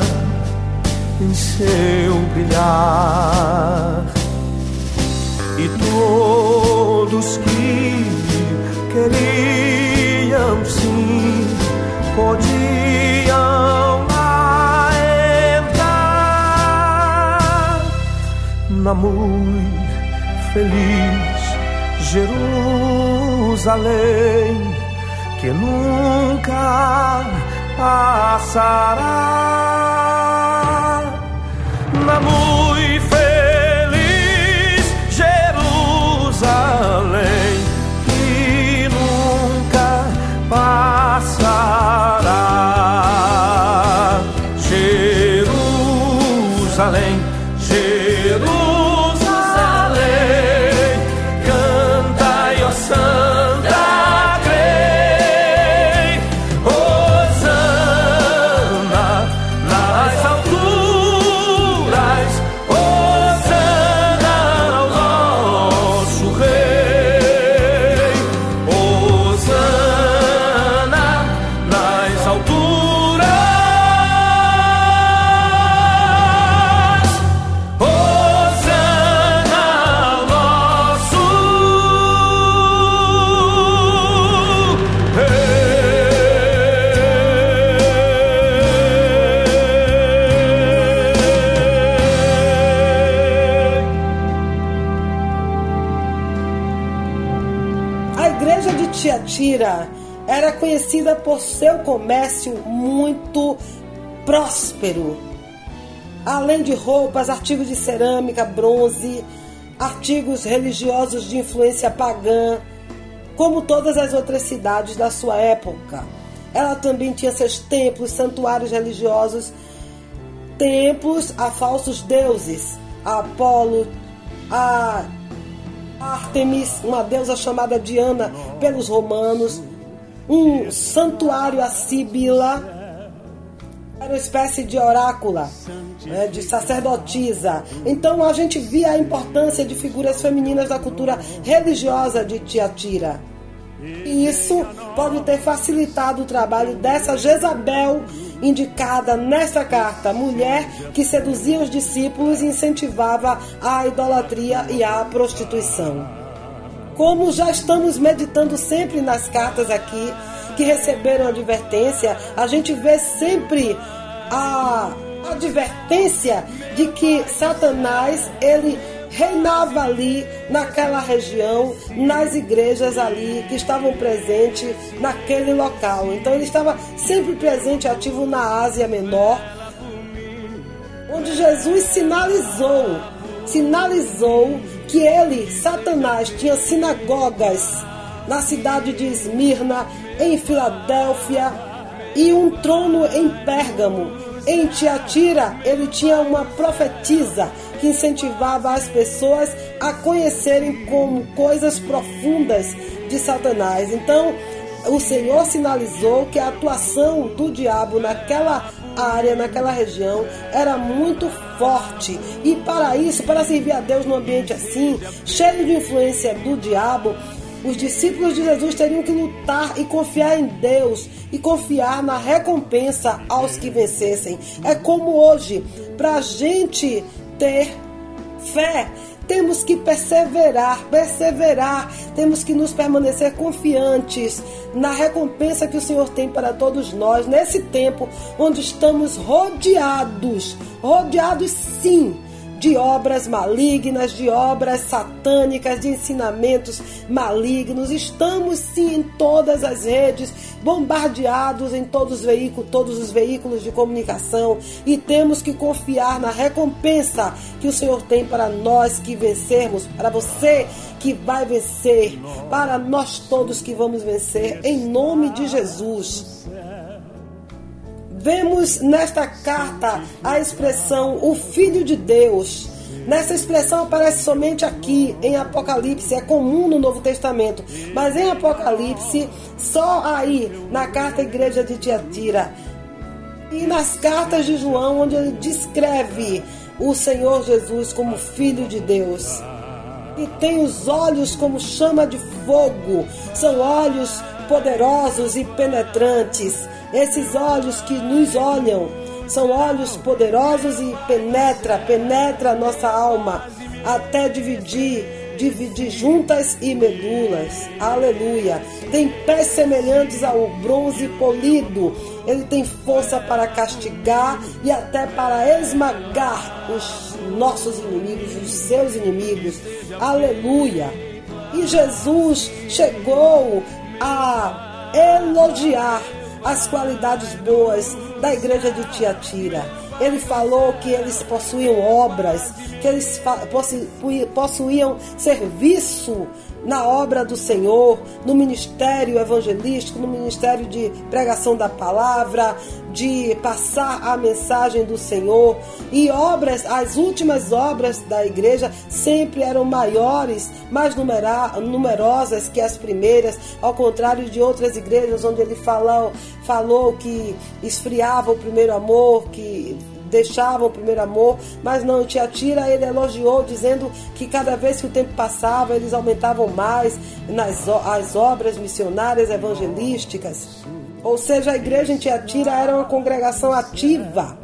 em seu brilhar. E todos que queriam na muito feliz Jerusalém que nunca passará na muito feliz Jerusalém que nunca passará. Conhecida por seu comércio muito próspero. Além de roupas, artigos de cerâmica, bronze, artigos religiosos de influência pagã, como todas as outras cidades da sua época. Ela também tinha seus templos, santuários religiosos, templos a falsos deuses, a Apolo, a Artemis, uma deusa chamada Diana pelos romanos, um santuário a Sibila, era uma espécie de orácula, né, de sacerdotisa. Então a gente via a importância de figuras femininas da cultura religiosa de Tiatira. E isso pode ter facilitado o trabalho dessa Jezabel indicada nesta carta, mulher que seduzia os discípulos e incentivava a idolatria e a prostituição. Como já estamos meditando sempre nas cartas aqui que receberam advertência, a gente vê sempre a advertência de que Satanás ele reinava ali naquela região, nas igrejas ali que estavam presentes naquele local. Então ele estava sempre presente, ativo na Ásia Menor, onde Jesus sinalizou, sinalizou que ele, Satanás, tinha sinagogas na cidade de Esmirna, em Filadélfia e um trono em Pérgamo. Em Tiatira, ele tinha uma profetisa que incentivava as pessoas a conhecerem como coisas profundas de Satanás. Então, o Senhor sinalizou que a atuação do diabo naquela área, naquela região, era muito forte. E para isso, para servir a Deus num ambiente assim, cheio de influência do diabo, os discípulos de Jesus teriam que lutar e confiar em Deus e confiar na recompensa aos que vencessem. É como hoje, para a gente ter fé, temos que perseverar, perseverar, temos que nos permanecer confiantes na recompensa que o Senhor tem para todos nós nesse tempo onde estamos rodeados, rodeados sim de obras malignas, de obras satânicas, de ensinamentos malignos. Estamos sim em todas as redes, bombardeados em todos os veículos, todos os veículos de comunicação e temos que confiar na recompensa que o Senhor tem para nós que vencermos, para você que vai vencer, para nós todos que vamos vencer em nome de Jesus. Vemos nesta carta a expressão o Filho de Deus. Nessa expressão aparece somente aqui em Apocalipse, é comum no Novo Testamento, mas em Apocalipse, só aí na carta à igreja de Tiatira e nas cartas de João, onde ele descreve o Senhor Jesus como Filho de Deus. E tem os olhos como chama de fogo, são olhos poderosos e penetrantes. Esses olhos que nos olham são olhos poderosos e penetra, penetra a nossa alma até dividir, dividir juntas e medulas. Aleluia. Tem pés semelhantes ao bronze polido. Ele tem força para castigar e até para esmagar os nossos inimigos, os seus inimigos. Aleluia. E Jesus chegou a elogiar as qualidades boas da igreja de Tiatira. Ele falou que eles possuíam obras, que eles possuíam serviço na obra do Senhor, no ministério evangelístico, no ministério de pregação da palavra, de passar a mensagem do Senhor. E obras, as últimas obras da igreja sempre eram maiores, mais numerosas que as primeiras, ao contrário de outras igrejas onde ele falou, falou que esfriava o primeiro amor, que deixavam o primeiro amor, mas não, Tiatira ele elogiou, dizendo que cada vez que o tempo passava, eles aumentavam mais nas as obras missionárias evangelísticas. Ou seja, a igreja em Tiatira era uma congregação ativa.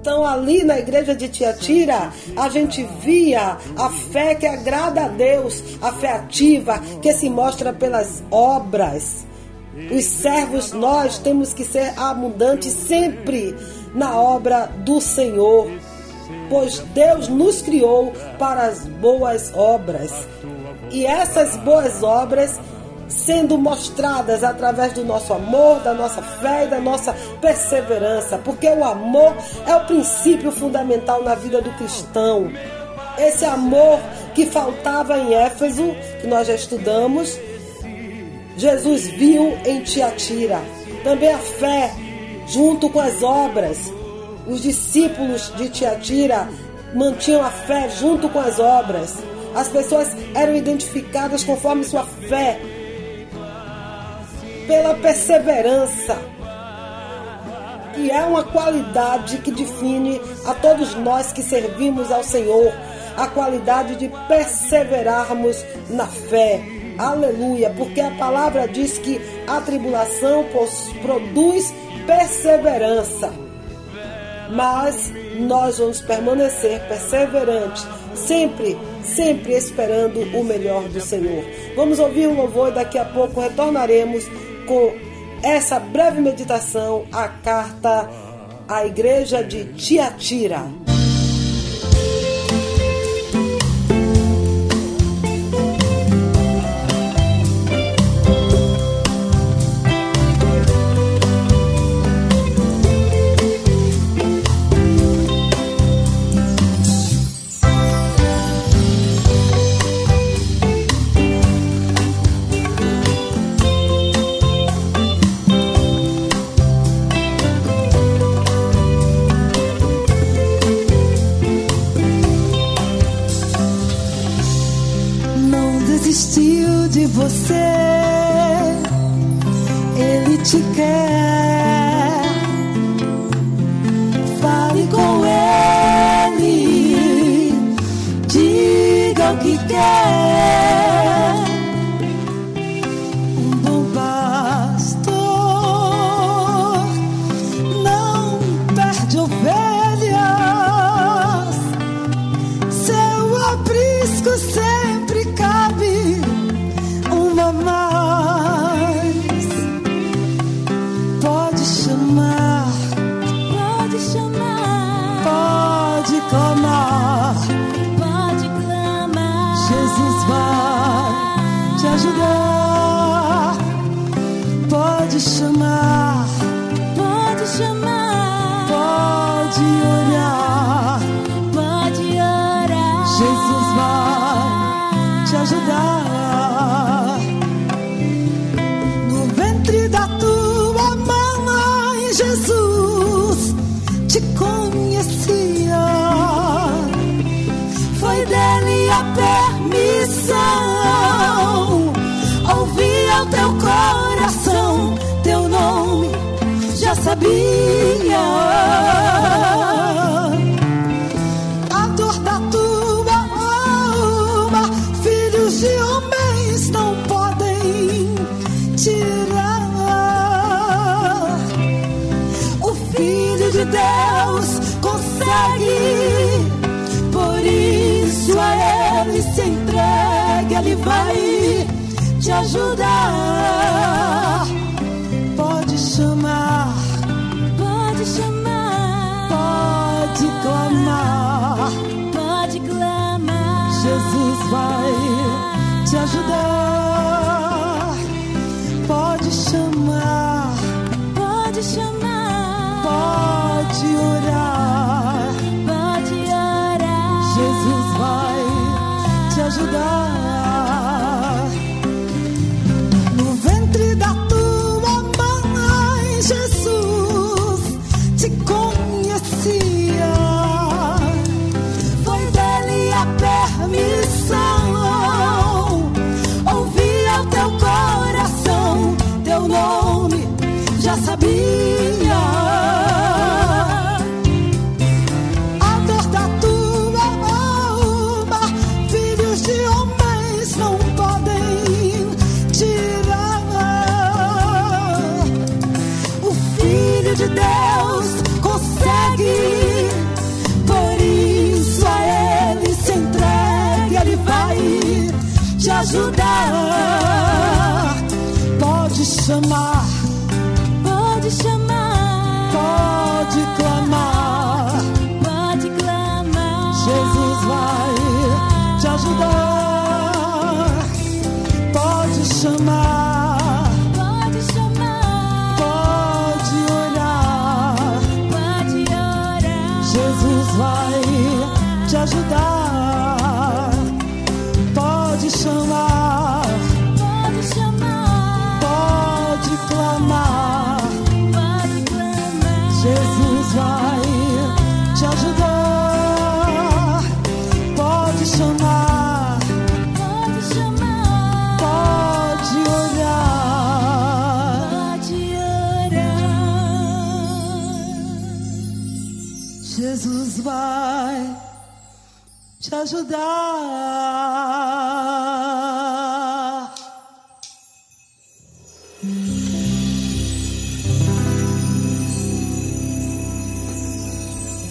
Então, ali na igreja de Tiatira, a gente via a fé que agrada a Deus, a fé ativa, que se mostra pelas obras. Os servos, nós temos que ser abundantes sempre na obra do Senhor, pois Deus nos criou para as boas obras. E essas boas obras sendo mostradas através do nosso amor, da nossa fé e da nossa perseverança, porque o amor é o princípio fundamental na vida do cristão. Esse amor que faltava em Éfeso, que nós já estudamos, Jesus viu em Tiatira. Também a fé junto com as obras. Os discípulos de Tiatira mantinham a fé junto com as obras. As pessoas eram identificadas conforme sua fé, pela perseverança, que é uma qualidade que define a todos nós que servimos ao Senhor, a qualidade de perseverarmos na fé. Aleluia, porque a palavra diz que a tribulação produz perseverança. Mas nós vamos permanecer perseverantes, sempre, sempre esperando o melhor do Senhor. Vamos ouvir um louvor e daqui a pouco retornaremos com essa breve meditação à carta à igreja de Tiatira. De ajudar. Pode chamar, ajudar.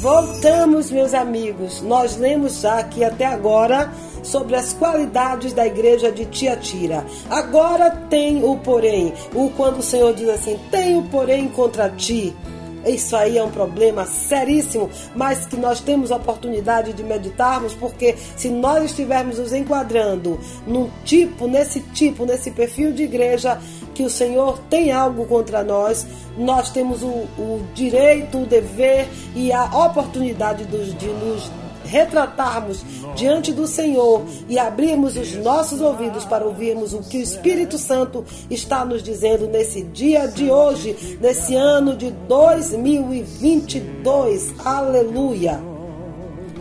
Voltamos, meus amigos. Nós lemos já aqui até agora sobre as qualidades da igreja de Tiatira. Agora tem o porém. O quando o Senhor diz assim: "Tenho porém contra ti". Isso aí é um problema seríssimo, mas que nós temos a oportunidade de meditarmos, porque se nós estivermos nos enquadrando num tipo, nesse tipo, nesse perfil de igreja, que o Senhor tem algo contra nós, nós temos o, o direito, o dever e a oportunidade de, de nos retratarmos diante do Senhor e abrirmos os nossos ouvidos para ouvirmos o que o Espírito Santo está nos dizendo nesse dia de hoje, nesse ano de 2022. Aleluia!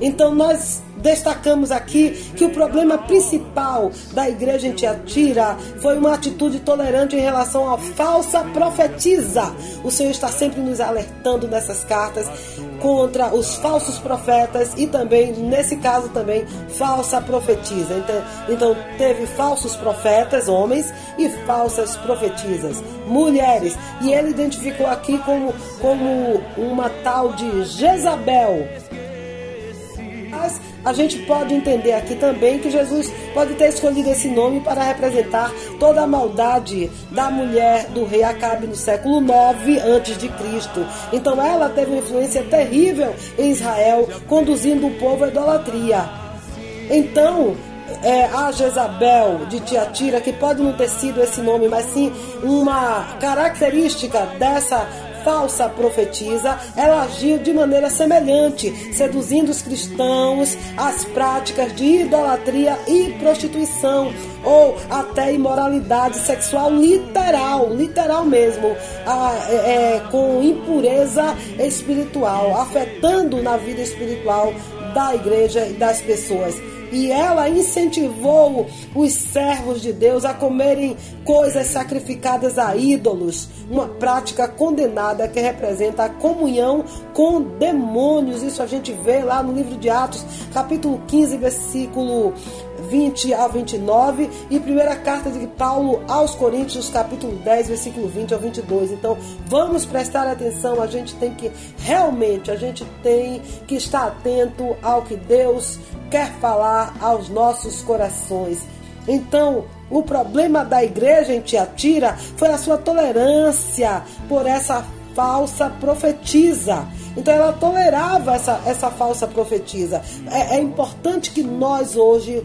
Então nós destacamos aqui que o problema principal da igreja em Tiatira foi uma atitude tolerante em relação à falsa profetisa. O Senhor está sempre nos alertando nessas cartas contra os falsos profetas e também, nesse caso também, falsa profetisa. Então, então teve falsos profetas, homens, e falsas profetisas, mulheres. E ele identificou aqui como, como uma tal de Jezabel mas a gente pode entender aqui também que Jesus pode ter escolhido esse nome para representar toda a maldade da mulher do rei Acabe no século 9 antes de Cristo. Então ela teve uma influência terrível em Israel, conduzindo o povo à idolatria. Então, é, a Jezabel de Tiatira, que pode não ter sido esse nome, mas sim uma característica dessa falsa profetisa, ela agiu de maneira semelhante, seduzindo os cristãos às práticas de idolatria e prostituição, ou até imoralidade sexual literal, literal mesmo, a, é, é, com impureza espiritual, afetando na vida espiritual da igreja e das pessoas e ela incentivou os servos de Deus a comerem coisas sacrificadas a ídolos, uma prática condenada que representa a comunhão com demônios. Isso a gente vê lá no livro de Atos, capítulo 15, versículo 20 a 29 e primeira carta de Paulo aos Coríntios, capítulo 10, versículo 20 a 22. Então, vamos prestar atenção, a gente tem que realmente, a gente tem que estar atento ao que Deus quer falar aos nossos corações. Então, o problema da igreja em Tiatira foi a sua tolerância por essa falsa profetisa. Então ela tolerava essa, essa falsa profetisa. É, é importante que nós hoje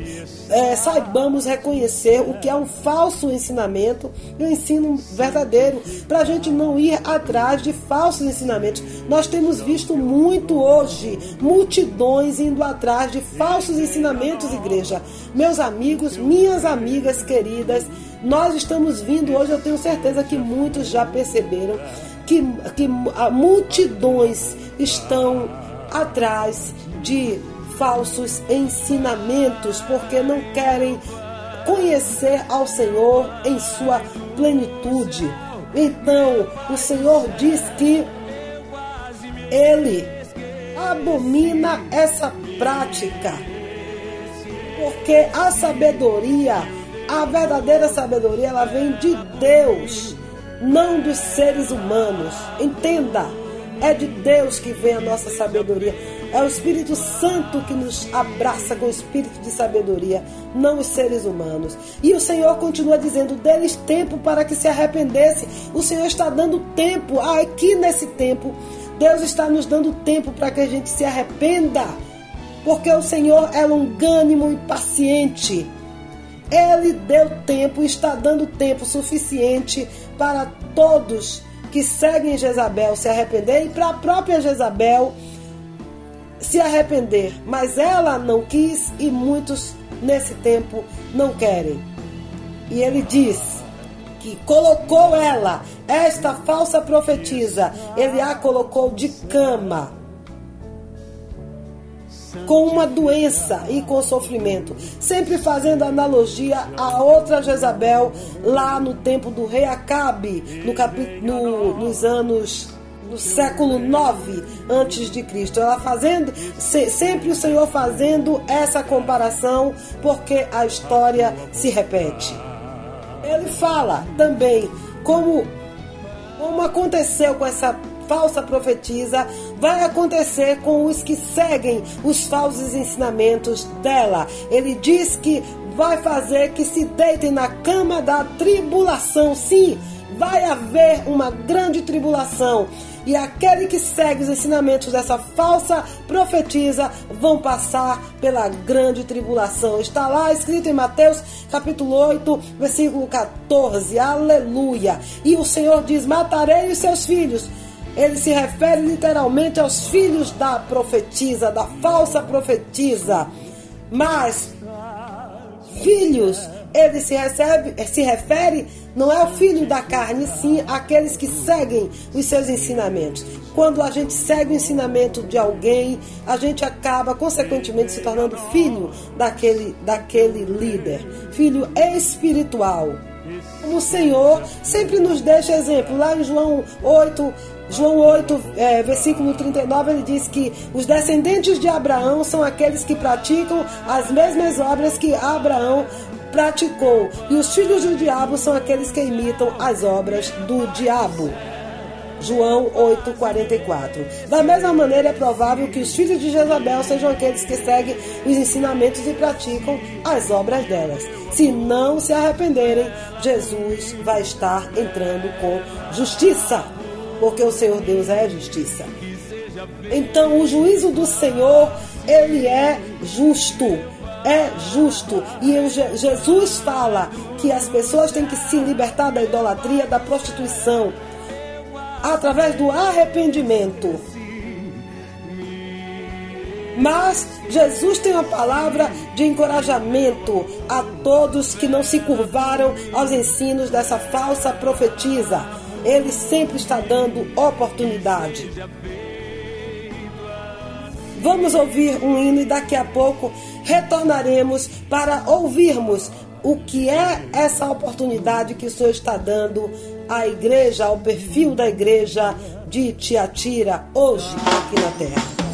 é, saibamos reconhecer o que é um falso ensinamento e um ensino verdadeiro, para a gente não ir atrás de falsos ensinamentos. Nós temos visto muito hoje multidões indo atrás de falsos ensinamentos, igreja. Meus amigos, minhas amigas queridas, nós estamos vindo hoje, eu tenho certeza que muitos já perceberam que, que multidões estão atrás de falsos ensinamentos porque não querem conhecer ao Senhor em sua plenitude. Então, o Senhor diz que ele abomina essa prática, porque a sabedoria, a verdadeira sabedoria, ela vem de Deus não dos seres humanos. Entenda, é de Deus que vem a nossa sabedoria. É o Espírito Santo que nos abraça com o espírito de sabedoria, não os seres humanos. E o Senhor continua dizendo: deles tempo para que se arrependesse. O Senhor está dando tempo. Aqui nesse tempo, Deus está nos dando tempo para que a gente se arrependa. Porque o Senhor é longânimo e paciente. Ele deu tempo, está dando tempo suficiente para todos que seguem Jezabel se arrepender e para a própria Jezabel se arrepender. Mas ela não quis e muitos nesse tempo não querem. E ele diz que colocou ela, esta falsa profetisa, ele a colocou de cama com uma doença e com sofrimento, sempre fazendo analogia a outra Jezabel lá no tempo do rei Acabe, no capítulo, nos anos do século 9 antes de Cristo. Ela fazendo sempre o Senhor fazendo essa comparação, porque a história se repete. Ele fala também como como aconteceu com essa falsa profetisa vai acontecer com os que seguem os falsos ensinamentos dela. Ele diz que vai fazer que se deitem na cama da tribulação. Sim, vai haver uma grande tribulação. E aquele que segue os ensinamentos dessa falsa profetisa vão passar pela grande tribulação. Está lá escrito em Mateus capítulo 8, versículo 14. Aleluia. E o Senhor diz: Matarei os seus filhos ele se refere literalmente aos filhos da profetisa, da falsa profetisa. Mas filhos, ele se, recebe, se refere não é o filho da carne, sim aqueles que seguem os seus ensinamentos. Quando a gente segue o ensinamento de alguém, a gente acaba, consequentemente, se tornando filho daquele, daquele líder, filho espiritual. O Senhor sempre nos deixa exemplo. Lá em João 8, João 8, é, versículo 39, ele diz que os descendentes de Abraão são aqueles que praticam as mesmas obras que Abraão praticou. E os filhos do diabo são aqueles que imitam as obras do diabo. João 8,44. Da mesma maneira, é provável que os filhos de Jezabel sejam aqueles que seguem os ensinamentos e praticam as obras delas. Se não se arrependerem, Jesus vai estar entrando com justiça, porque o Senhor Deus é justiça. Então, o juízo do Senhor, ele é justo é justo. E Jesus fala que as pessoas têm que se libertar da idolatria, da prostituição, através do arrependimento. Mas Jesus tem uma palavra de encorajamento a todos que não se curvaram aos ensinos dessa falsa profetisa. Ele sempre está dando oportunidade. Vamos ouvir um hino e daqui a pouco retornaremos para ouvirmos o que é essa oportunidade que o Senhor está dando à igreja, ao perfil da igreja de Tiatira, hoje aqui na terra.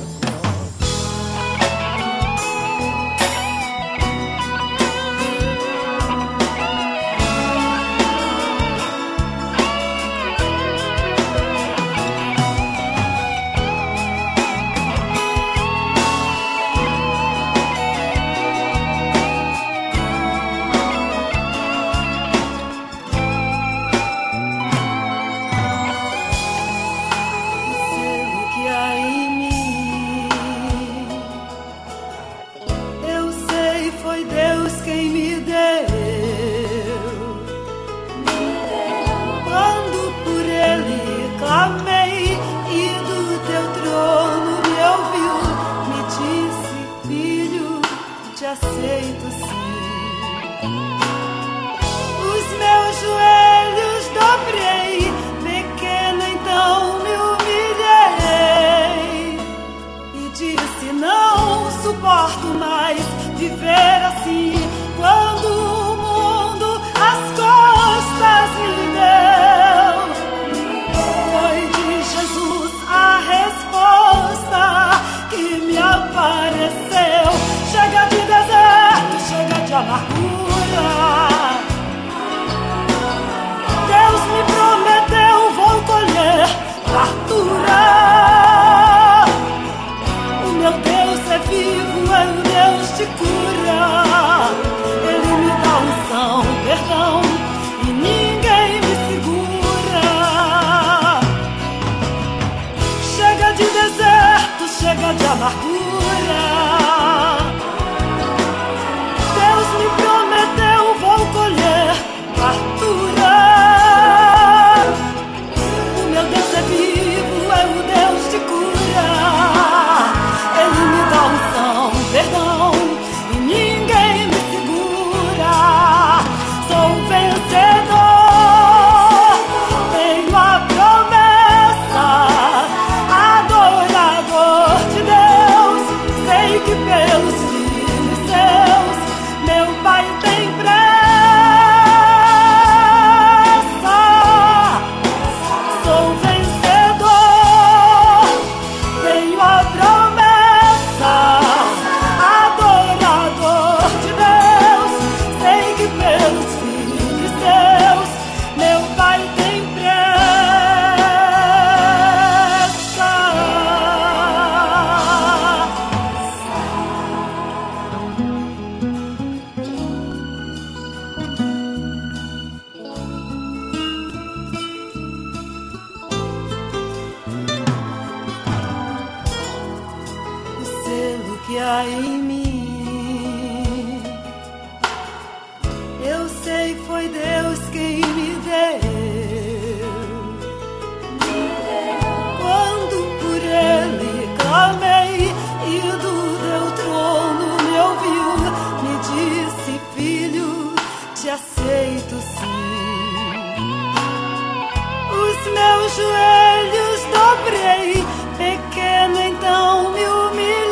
Joelhos dobrei, pequeno então me humilhei.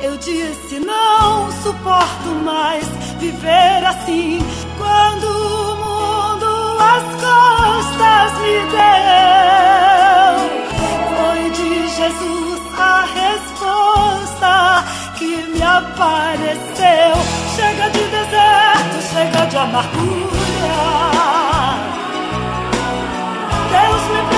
Eu disse: não suporto mais viver assim. Quando o mundo as costas me deu, foi de Jesus a resposta que me apareceu. Chega de deserto, chega de amargura. Deus me prometeu,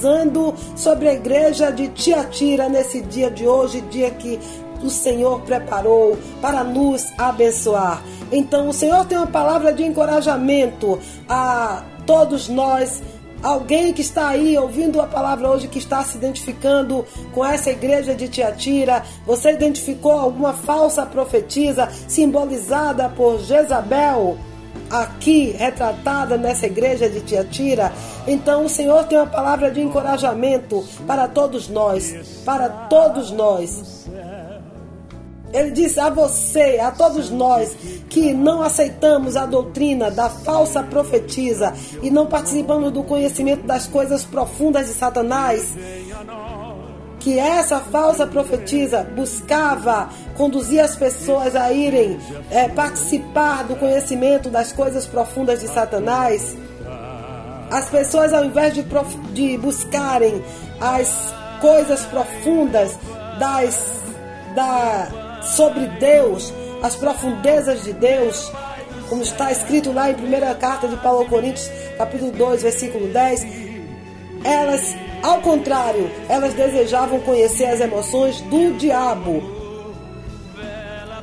finalizando sobre a igreja de Tiatira nesse dia de hoje, dia que o Senhor preparou para nos abençoar. Então, o Senhor tem uma palavra de encorajamento a todos nós. Alguém que está aí ouvindo a palavra hoje, que está se identificando com essa igreja de Tiatira, você identificou alguma falsa profetisa simbolizada por Jezabel? Aqui retratada nessa igreja de Tiatira. Então o Senhor tem uma palavra de encorajamento para todos nós, para todos nós. Ele diz a você, a todos nós que não aceitamos a doutrina da falsa profetisa e não participamos do conhecimento das coisas profundas de Satanás, que essa falsa profetisa buscava conduzir as pessoas a irem é, participar do conhecimento das coisas profundas de Satanás. As pessoas, ao invés de, prof, de buscarem as coisas profundas das, da, sobre Deus, as profundezas de Deus, como está escrito lá em 1 carta de Paulo aos Coríntios, capítulo 2, versículo 10, elas ao contrário, elas desejavam conhecer as emoções do diabo.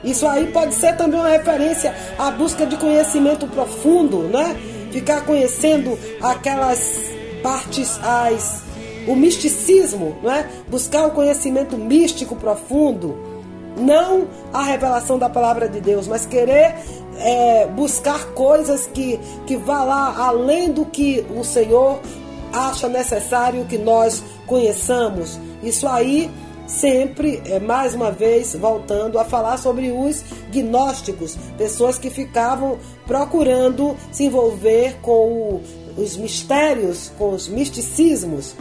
Isso aí pode ser também uma referência à busca de conhecimento profundo, né? Ficar conhecendo aquelas partes, as, o misticismo, né? Buscar o conhecimento místico profundo. Não a revelação da palavra de Deus, mas querer é, buscar coisas que, que vá lá além do que o Senhor acha necessário que nós conheçamos. Isso aí sempre, é, mais uma vez, voltando a falar sobre os gnósticos, pessoas que ficavam procurando se envolver com os mistérios, com os misticismos.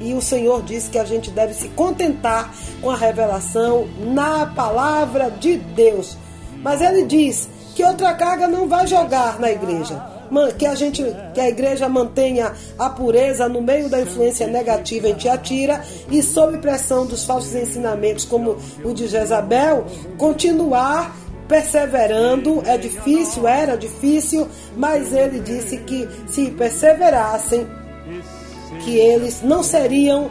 E o Senhor diz que a gente deve se contentar com a revelação na palavra de Deus. Mas ele diz que outra carga não vai jogar na igreja que a gente, que a igreja mantenha a pureza no meio da influência negativa em Tiatira e sob pressão dos falsos ensinamentos como o de Jezabel, continuar perseverando. É difícil, era difícil, mas ele disse que se perseverassem, que eles não seriam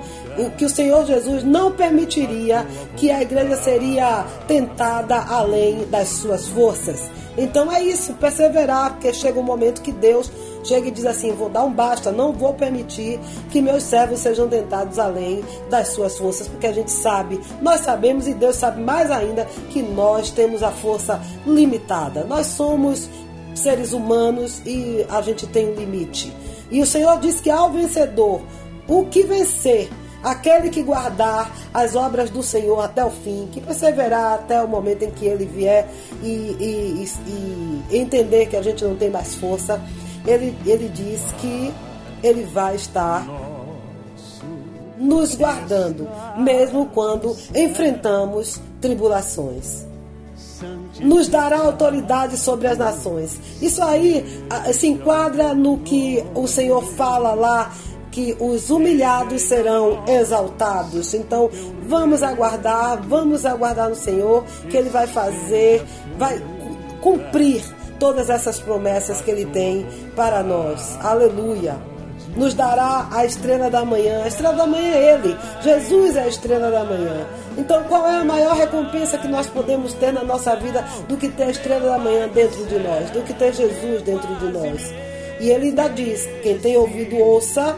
que o Senhor Jesus não permitiria que a igreja seria tentada além das suas forças. Então é isso, perseverar, porque chega um momento que Deus chega e diz assim: vou dar um basta, não vou permitir que meus servos sejam tentados além das suas forças, porque a gente sabe, nós sabemos e Deus sabe mais ainda que nós temos a força limitada. Nós somos seres humanos e a gente tem um limite. E o Senhor diz que ao vencedor o que vencer, aquele que guardar as obras do Senhor até o fim, que perseverar até o momento em que ele vier e, e, e, entender que a gente não tem mais força, ele, ele diz que ele vai estar nos guardando, mesmo quando enfrentamos tribulações. Nos dará autoridade sobre as nações. Isso aí se enquadra no que o Senhor fala lá que os humilhados serão exaltados. Então, vamos aguardar, vamos aguardar no Senhor que ele vai fazer, vai cumprir todas essas promessas que ele tem para nós. Aleluia nos dará a estrela da manhã. A estrela da manhã é Ele. Jesus é a estrela da manhã. Então, qual é a maior recompensa que nós podemos ter na nossa vida do que ter a estrela da manhã dentro de nós, do que ter Jesus dentro de nós? E ele ainda diz: quem tem ouvido, ouça,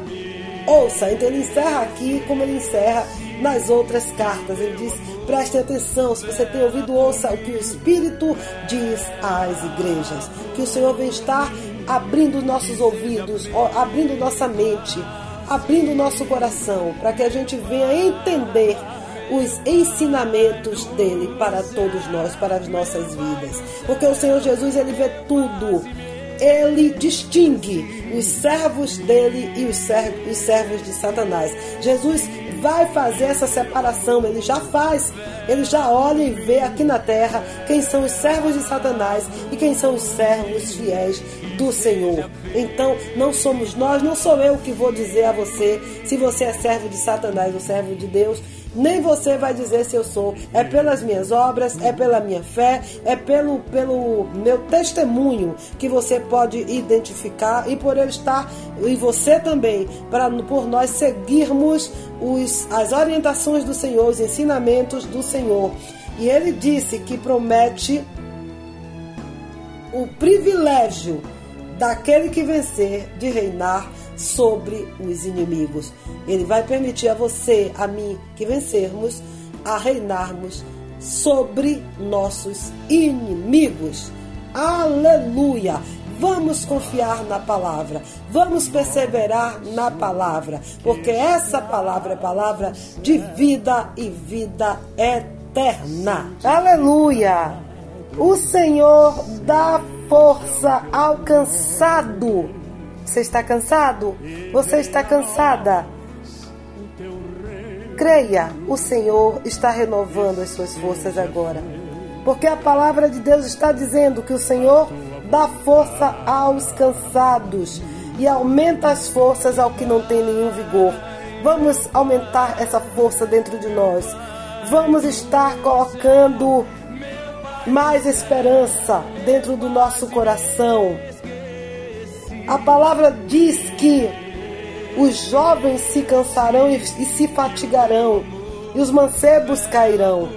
ouça. Então, ele encerra aqui como ele encerra nas outras cartas. Ele diz: preste atenção, se você tem ouvido, ouça o que o Espírito diz às igrejas. Que o Senhor vem estar abrindo nossos ouvidos, abrindo nossa mente, abrindo nosso coração, para que a gente venha entender os ensinamentos dele para todos nós, para as nossas vidas. Porque o Senhor Jesus, ele vê tudo. Ele distingue os servos dele e os servos, os servos de Satanás. Jesus vai fazer essa separação, ele já faz. Ele já olha e vê aqui na terra quem são os servos de Satanás e quem são os servos fiéis do Senhor. Então, não somos nós, não sou eu que vou dizer a você se você é servo de Satanás ou servo de Deus nem você vai dizer se eu sou. É pelas minhas obras, é pela minha fé, é pelo, pelo meu testemunho que você pode identificar e por ele estar, e você também, para por nós seguirmos os, as orientações do Senhor, os ensinamentos do Senhor. E ele disse que promete o privilégio daquele que vencer de reinar sobre os inimigos. Ele vai permitir a você, a mim, que vencermos, a reinarmos sobre nossos inimigos. Aleluia! Vamos confiar na palavra, vamos perseverar na palavra, porque essa palavra é palavra de vida e vida eterna. Aleluia! O Senhor dá força ao cansado você está cansado? Você está cansada? Creia, o Senhor está renovando as suas forças agora. Porque a palavra de Deus está dizendo que o Senhor dá força aos cansados e aumenta as forças ao que não tem nenhum vigor. Vamos aumentar essa força dentro de nós. Vamos estar colocando mais esperança dentro do nosso coração a palavra diz que os jovens se cansarão e, e se fatigarão, e os mancebos cairão.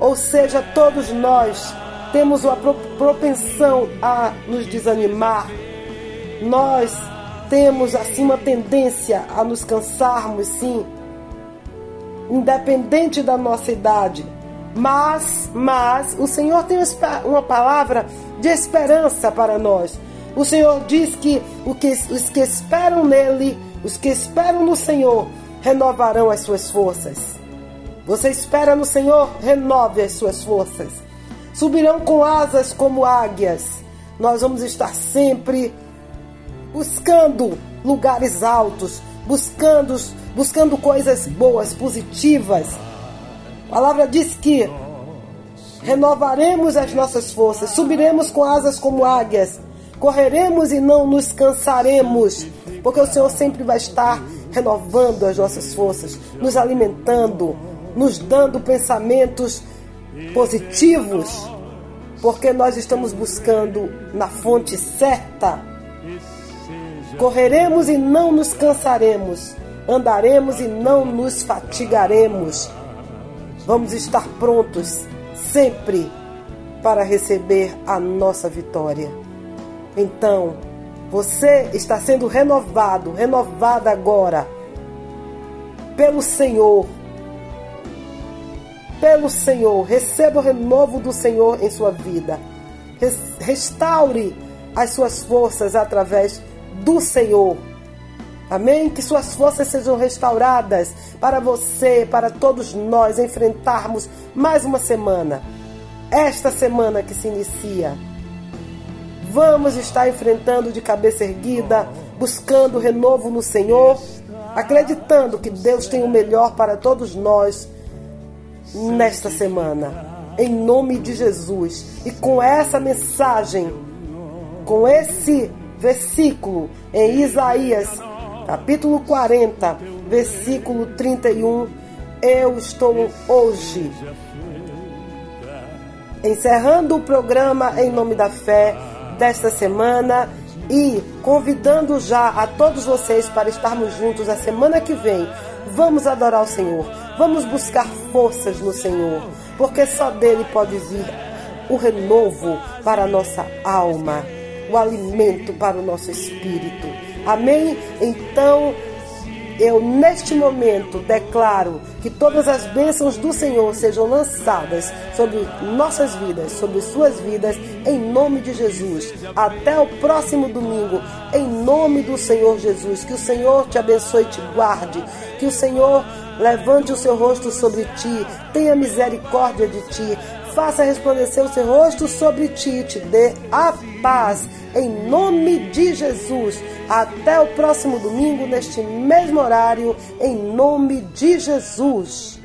Ou seja, todos nós temos uma propensão a nos desanimar. Nós temos assim uma tendência a nos cansarmos, sim, independente da nossa idade. Mas, mas o Senhor tem uma palavra de esperança para nós. O Senhor diz que, os que esperam nele, os que esperam no Senhor, renovarão as suas forças. Você espera no Senhor, renove as suas forças. Subirão com asas como águias. Nós vamos estar sempre buscando lugares altos, buscando, buscando coisas boas, positivas. A palavra diz que renovaremos as nossas forças, subiremos com asas como águias correremos e não nos cansaremos, porque o Senhor sempre vai estar renovando as nossas forças, nos alimentando, nos dando pensamentos positivos, porque nós estamos buscando na fonte certa. Correremos e não nos cansaremos, andaremos e não nos fatigaremos. Vamos estar prontos sempre para receber a nossa vitória. Então, você está sendo renovado, renovada agora pelo Senhor. Pelo Senhor, receba o renovo do Senhor em sua vida. Restaure as suas forças através do Senhor. Amém? Que suas forças sejam restauradas para você, para todos nós enfrentarmos mais uma semana. Esta semana que se inicia. Vamos estar enfrentando de cabeça erguida, buscando renovo no Senhor, acreditando que Deus tem o melhor para todos nós nesta semana. Em nome de Jesus. E com essa mensagem, com esse versículo em Isaías capítulo 40, versículo 31. Eu estou hoje encerrando o programa em nome da fé desta semana e convidando já a todos vocês para estarmos juntos a semana que vem. Vamos adorar o Senhor, vamos buscar forças no Senhor, porque só dele pode vir o renovo para a nossa alma, o alimento para o nosso espírito. Amém? Então, eu neste momento declaro que todas as bênçãos do Senhor sejam lançadas sobre nossas vidas, sobre suas vidas, em nome de Jesus. Até o próximo domingo, em nome do Senhor Jesus. Que o Senhor te abençoe e te guarde. Que o Senhor levante o seu rosto sobre ti, tenha misericórdia de ti, faça resplandecer o seu rosto sobre ti te dê a paz. Em nome de Jesus. Até o próximo domingo, neste mesmo horário, em nome de Jesus.